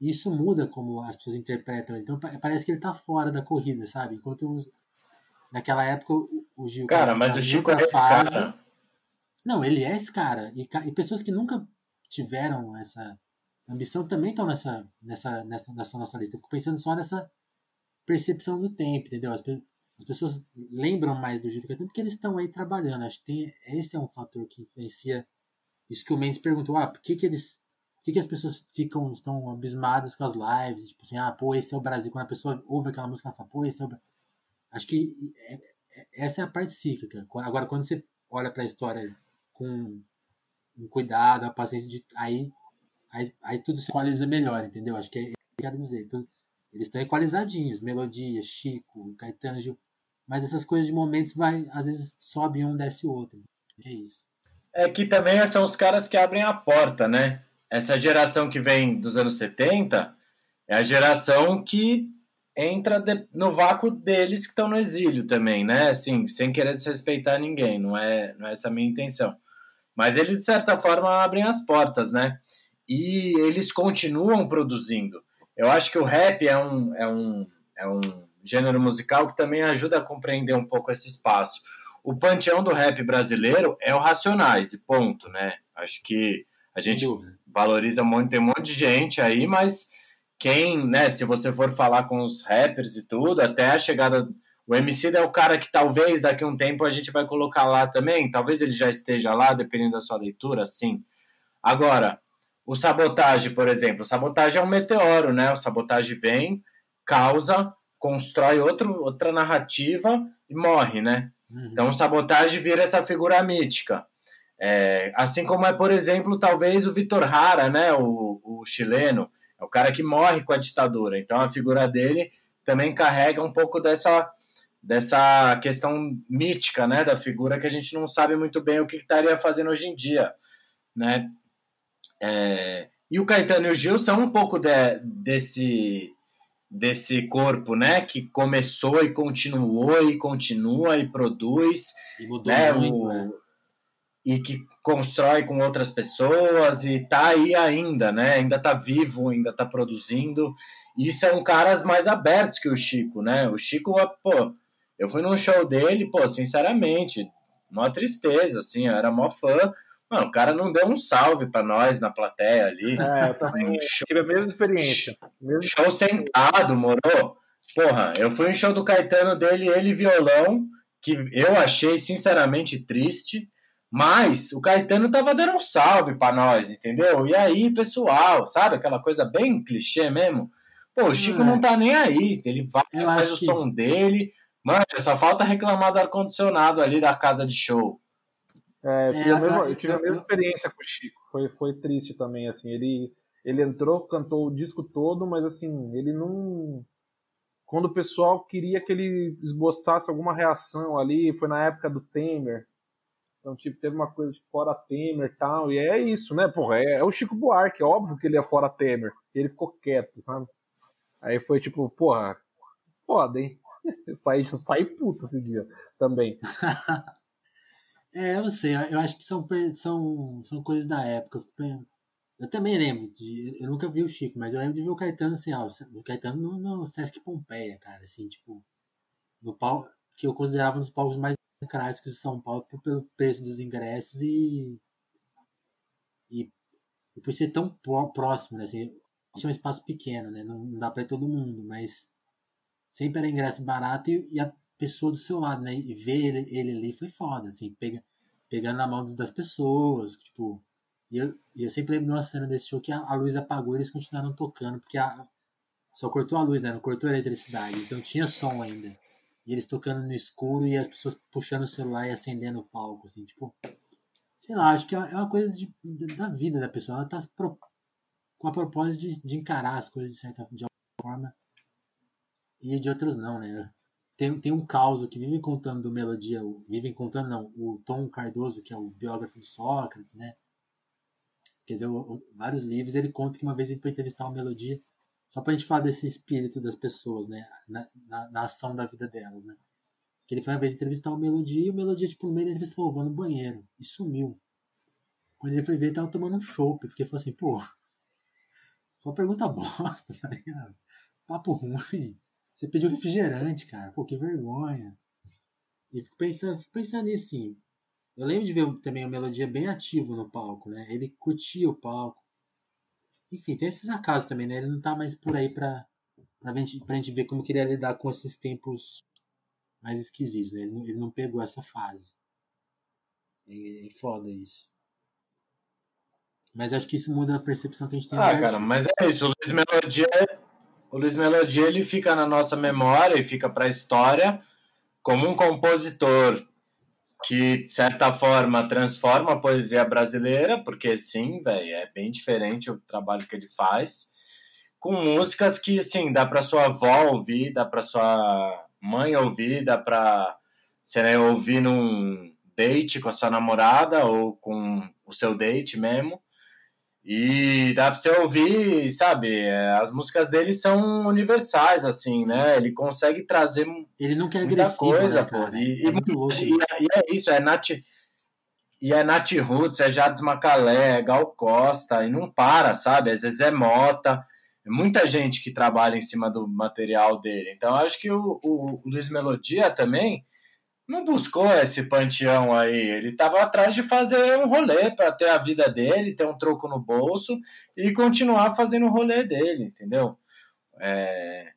Isso muda como as pessoas interpretam. Então pa- parece que ele tá fora da corrida, sabe? Enquanto os- naquela época o, o Gil. Cara, mas o Chico é esse fase. cara. Não, ele é esse cara. E, e pessoas que nunca tiveram essa ambição também estão nessa, nessa, nessa, nessa nossa lista. Eu fico pensando só nessa percepção do tempo, entendeu? As, as pessoas lembram mais do do Caetano porque eles estão aí trabalhando. Acho que tem, esse é um fator que influencia isso que o Mendes perguntou. Ah, por que, que eles. Por que, que as pessoas ficam, estão abismadas com as lives? Tipo assim, ah, pô, esse é o Brasil. Quando a pessoa ouve aquela música, ela fala, pô, esse é o Brasil. Acho que é- é- essa é a parte cíclica. Agora, quando você olha para a história com um cuidado, a paciência de aí, aí, aí tudo se equaliza melhor, entendeu? Acho que é isso que quero dizer. Tudo- eles estão equalizadinhos, melodia, Chico, Caetano, Gil. Mas essas coisas de momentos vai, às vezes sobe um, desce o outro. É isso. É que também são os caras que abrem a porta, né? Essa geração que vem dos anos 70 é a geração que entra de- no vácuo deles que estão no exílio também, né? Assim, sem querer desrespeitar ninguém, não é, não é essa a minha intenção. Mas eles, de certa forma, abrem as portas, né? E eles continuam produzindo. Eu acho que o rap é um, é um, é um gênero musical que também ajuda a compreender um pouco esse espaço. O panteão do rap brasileiro é o Racionais, e ponto, né? Acho que a gente valoriza muito, tem um monte de gente aí, mas quem, né, se você for falar com os rappers e tudo, até a chegada. O MC é o cara que talvez daqui a um tempo a gente vai colocar lá também, talvez ele já esteja lá, dependendo da sua leitura, sim. Agora, o sabotagem, por exemplo, o sabotagem é um meteoro, né? O sabotagem vem, causa, constrói outro, outra narrativa e morre, né? Uhum. Então, o sabotagem vira essa figura mítica. É, assim como é, por exemplo, talvez o Vitor Hara, né, o, o chileno, é o cara que morre com a ditadura. Então, a figura dele também carrega um pouco dessa, dessa questão mítica, né, da figura que a gente não sabe muito bem o que estaria fazendo hoje em dia, né? É, e o Caetano e o Gil são um pouco de, desse desse corpo, né, que começou e continuou e continua e produz E mudou né, muito, o- né? e que constrói com outras pessoas e tá aí ainda, né? Ainda tá vivo, ainda tá produzindo. E são caras mais abertos que o Chico, né? O Chico, pô, Eu fui num show dele, pô, sinceramente, uma tristeza, assim, eu era mó fã. Mano, o cara não deu um salve pra nós na plateia ali. É, eu também show, tive a mesma experiência. Mesmo... Show sentado, moro? Porra, eu fui em show do Caetano dele, ele violão, que eu achei sinceramente triste. Mas o Caetano tava dando um salve para nós, entendeu? E aí, pessoal, sabe? Aquela coisa bem clichê mesmo. Pô, o Chico é. não tá nem aí. Ele vai, faz o que... som dele. Mano, só falta reclamar do ar-condicionado ali da casa de show. É, eu tive, é, a, mesma, eu tive eu, a mesma experiência com o Chico. Foi, foi triste também, assim. Ele, ele entrou, cantou o disco todo, mas assim, ele não. Quando o pessoal queria que ele esboçasse alguma reação ali, foi na época do Temer então, tipo, teve uma coisa de fora Temer e tal, e é isso, né? Porra, é, é, o Chico Buarque, é óbvio que ele é fora Temer. E ele ficou quieto, sabe? Aí foi tipo, porra, foda, hein? saí, saí puto esse dia também. é, eu não sei, eu acho que são, são, são coisas da época. Eu também lembro de. Eu nunca vi o Chico, mas eu lembro de ver o Caetano assim, ó, o Caetano no, no Sesc Pompeia, cara, assim, tipo. No pau, que eu considerava um dos palcos mais clássicos de São Paulo pelo preço dos ingressos e, e, e por ser tão próximo, né? Assim, tinha um espaço pequeno, né? Não, não dá para todo mundo, mas sempre era ingresso barato e, e, a pessoa do seu lado, né? E ver ele, ele ali foi foda, assim, pega, pegando na mão das pessoas, tipo. E eu, eu sempre lembro de uma cena desse show que a, a luz apagou e eles continuaram tocando, porque a, só cortou a luz, né? Não cortou a eletricidade, então tinha som ainda. E eles tocando no escuro e as pessoas puxando o celular e acendendo o palco, assim, tipo. Sei lá, acho que é uma coisa de, da vida da pessoa. Ela tá pro, com a propósito de, de, encarar as coisas de certa de forma. E de outras não, né? Tem, tem um caos que vivem contando do Melodia, vivem contando, não, o Tom Cardoso, que é o biógrafo de Sócrates, né? Escreveu vários livros. Ele conta que uma vez ele foi entrevistar o Melodia só pra gente falar desse espírito das pessoas, né? Na, na, na, ação da vida delas, né? Que ele foi uma vez entrevistar o Melodia e o Melodia, tipo, no meio da entrevista falou, vou no banheiro. E sumiu. Quando ele foi ver, ele tava tomando um chopp, porque falou assim, pô, só pergunta bosta, tá ligado? Papo ruim. Você pediu refrigerante, cara. Pô, que vergonha. E fico pensando, fico pensando nisso, sim. Eu lembro de ver também o Melodia bem ativo no palco, né? Ele curtia o palco enfim, tem esses acasos também, né? Ele não tá mais por aí pra, pra, gente, pra gente ver como queria lidar com esses tempos mais esquisitos, né? Ele não, ele não pegou essa fase. É, é foda isso. Mas acho que isso muda a percepção que a gente tem. Ah, cara, mas é isso. O Luiz Melodia, o Luiz Melodia ele fica na nossa memória e fica para a história como um compositor que, de certa forma, transforma a poesia brasileira, porque sim, velho, é bem diferente o trabalho que ele faz, com músicas que, assim, dá para sua avó ouvir, dá para sua mãe ouvir, dá para você ouvir num date com a sua namorada ou com o seu date mesmo. E dá pra você ouvir, sabe? É, as músicas dele são universais, assim, né? Ele consegue trazer. Ele não quer agressivo, coisa, né, pô. E, é e, e, é isso, é Nath. E é Nath Roots, é Jades Macalé, é Gal Costa, e não para, sabe? Às vezes é Mota. É muita gente que trabalha em cima do material dele. Então, acho que o, o, o Luiz Melodia também não buscou esse panteão aí. Ele estava atrás de fazer um rolê para ter a vida dele, ter um troco no bolso e continuar fazendo o rolê dele, entendeu? É...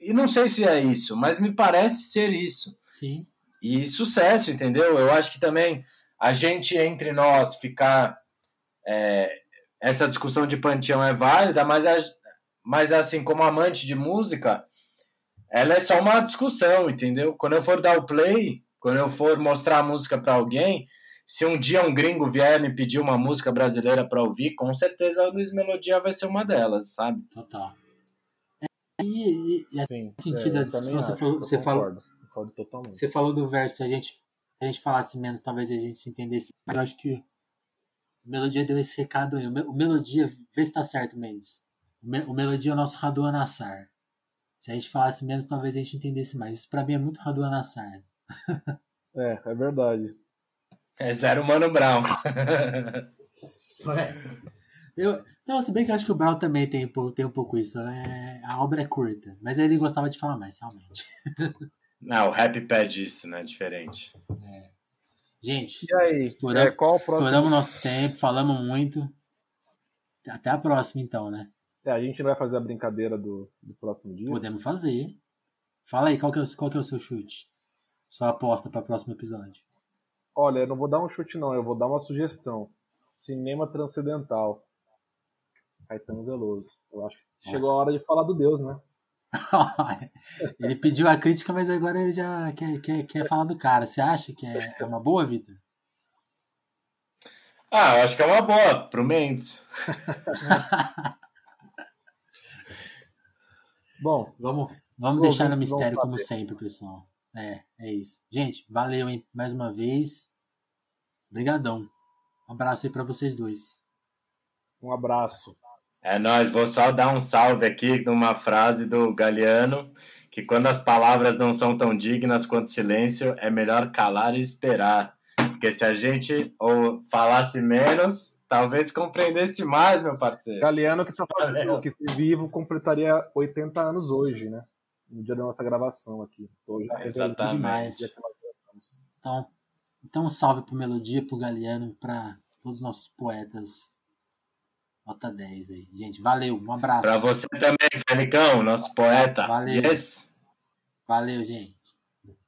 E não sei se é isso, mas me parece ser isso. Sim. E sucesso, entendeu? Eu acho que também a gente entre nós ficar. É... Essa discussão de panteão é válida, mas, a... mas assim, como amante de música, ela é só uma discussão, entendeu? Quando eu for dar o play, quando eu for mostrar a música para alguém, se um dia um gringo vier me pedir uma música brasileira para ouvir, com certeza a Luiz Melodia vai ser uma delas, sabe? Total. É, e, e, Sim, sentido é, da discussão, você, falou, você, falou, você falou do verso, se a gente, a gente falasse menos, talvez a gente se entendesse. Mas eu acho que o Melodia deu esse recado aí. O Melodia, vê se tá certo, Mendes. O Melodia é o nosso Raduan Nassar. Se a gente falasse menos, talvez a gente entendesse mais. Isso pra mim é muito Raduan Nassar. É, é verdade. É zero Mano Brown. é. Eu, então, se bem que eu acho que o Brown também tem, tem um pouco isso. É, a obra é curta, mas ele gostava de falar mais, realmente. Não, o rap pede isso, né? Diferente. Gente, E aí, Estouramos- é, qual o próximo? estouramos nosso tempo, falamos muito. Até a próxima, então, né? É, a gente vai fazer a brincadeira do, do próximo dia. Podemos fazer. Fala aí, qual que é o, qual que é o seu chute? Sua aposta para o próximo episódio. Olha, eu não vou dar um chute não, eu vou dar uma sugestão. Cinema transcendental. Caetano Veloso. Eu acho que chegou a hora de falar do Deus, né? ele pediu a crítica, mas agora ele já quer, quer, quer falar do cara. Você acha que é, é uma boa, Vitor? Ah, eu acho que é uma boa pro Mendes. Bom, Vamos, vamos Os deixar no mistério, como sempre, pessoal. É, é isso. Gente, valeu, hein? Mais uma vez. Obrigadão. Um abraço aí para vocês dois. um abraço. É nóis, vou só dar um salve aqui numa frase do Galeano, que quando as palavras não são tão dignas quanto o silêncio, é melhor calar e esperar. Porque se a gente ou falasse menos, talvez compreendesse mais, meu parceiro. Galeano que tá falando que se vivo completaria 80 anos hoje, né? No dia da nossa gravação aqui. Tô já Exatamente. Demais. Então, então um salve pro Melodia, pro Galeano, para todos os nossos poetas. Nota 10 aí. Gente, valeu. Um abraço. Pra você também, Felicão, nosso poeta. Valeu. Yes. Valeu, gente.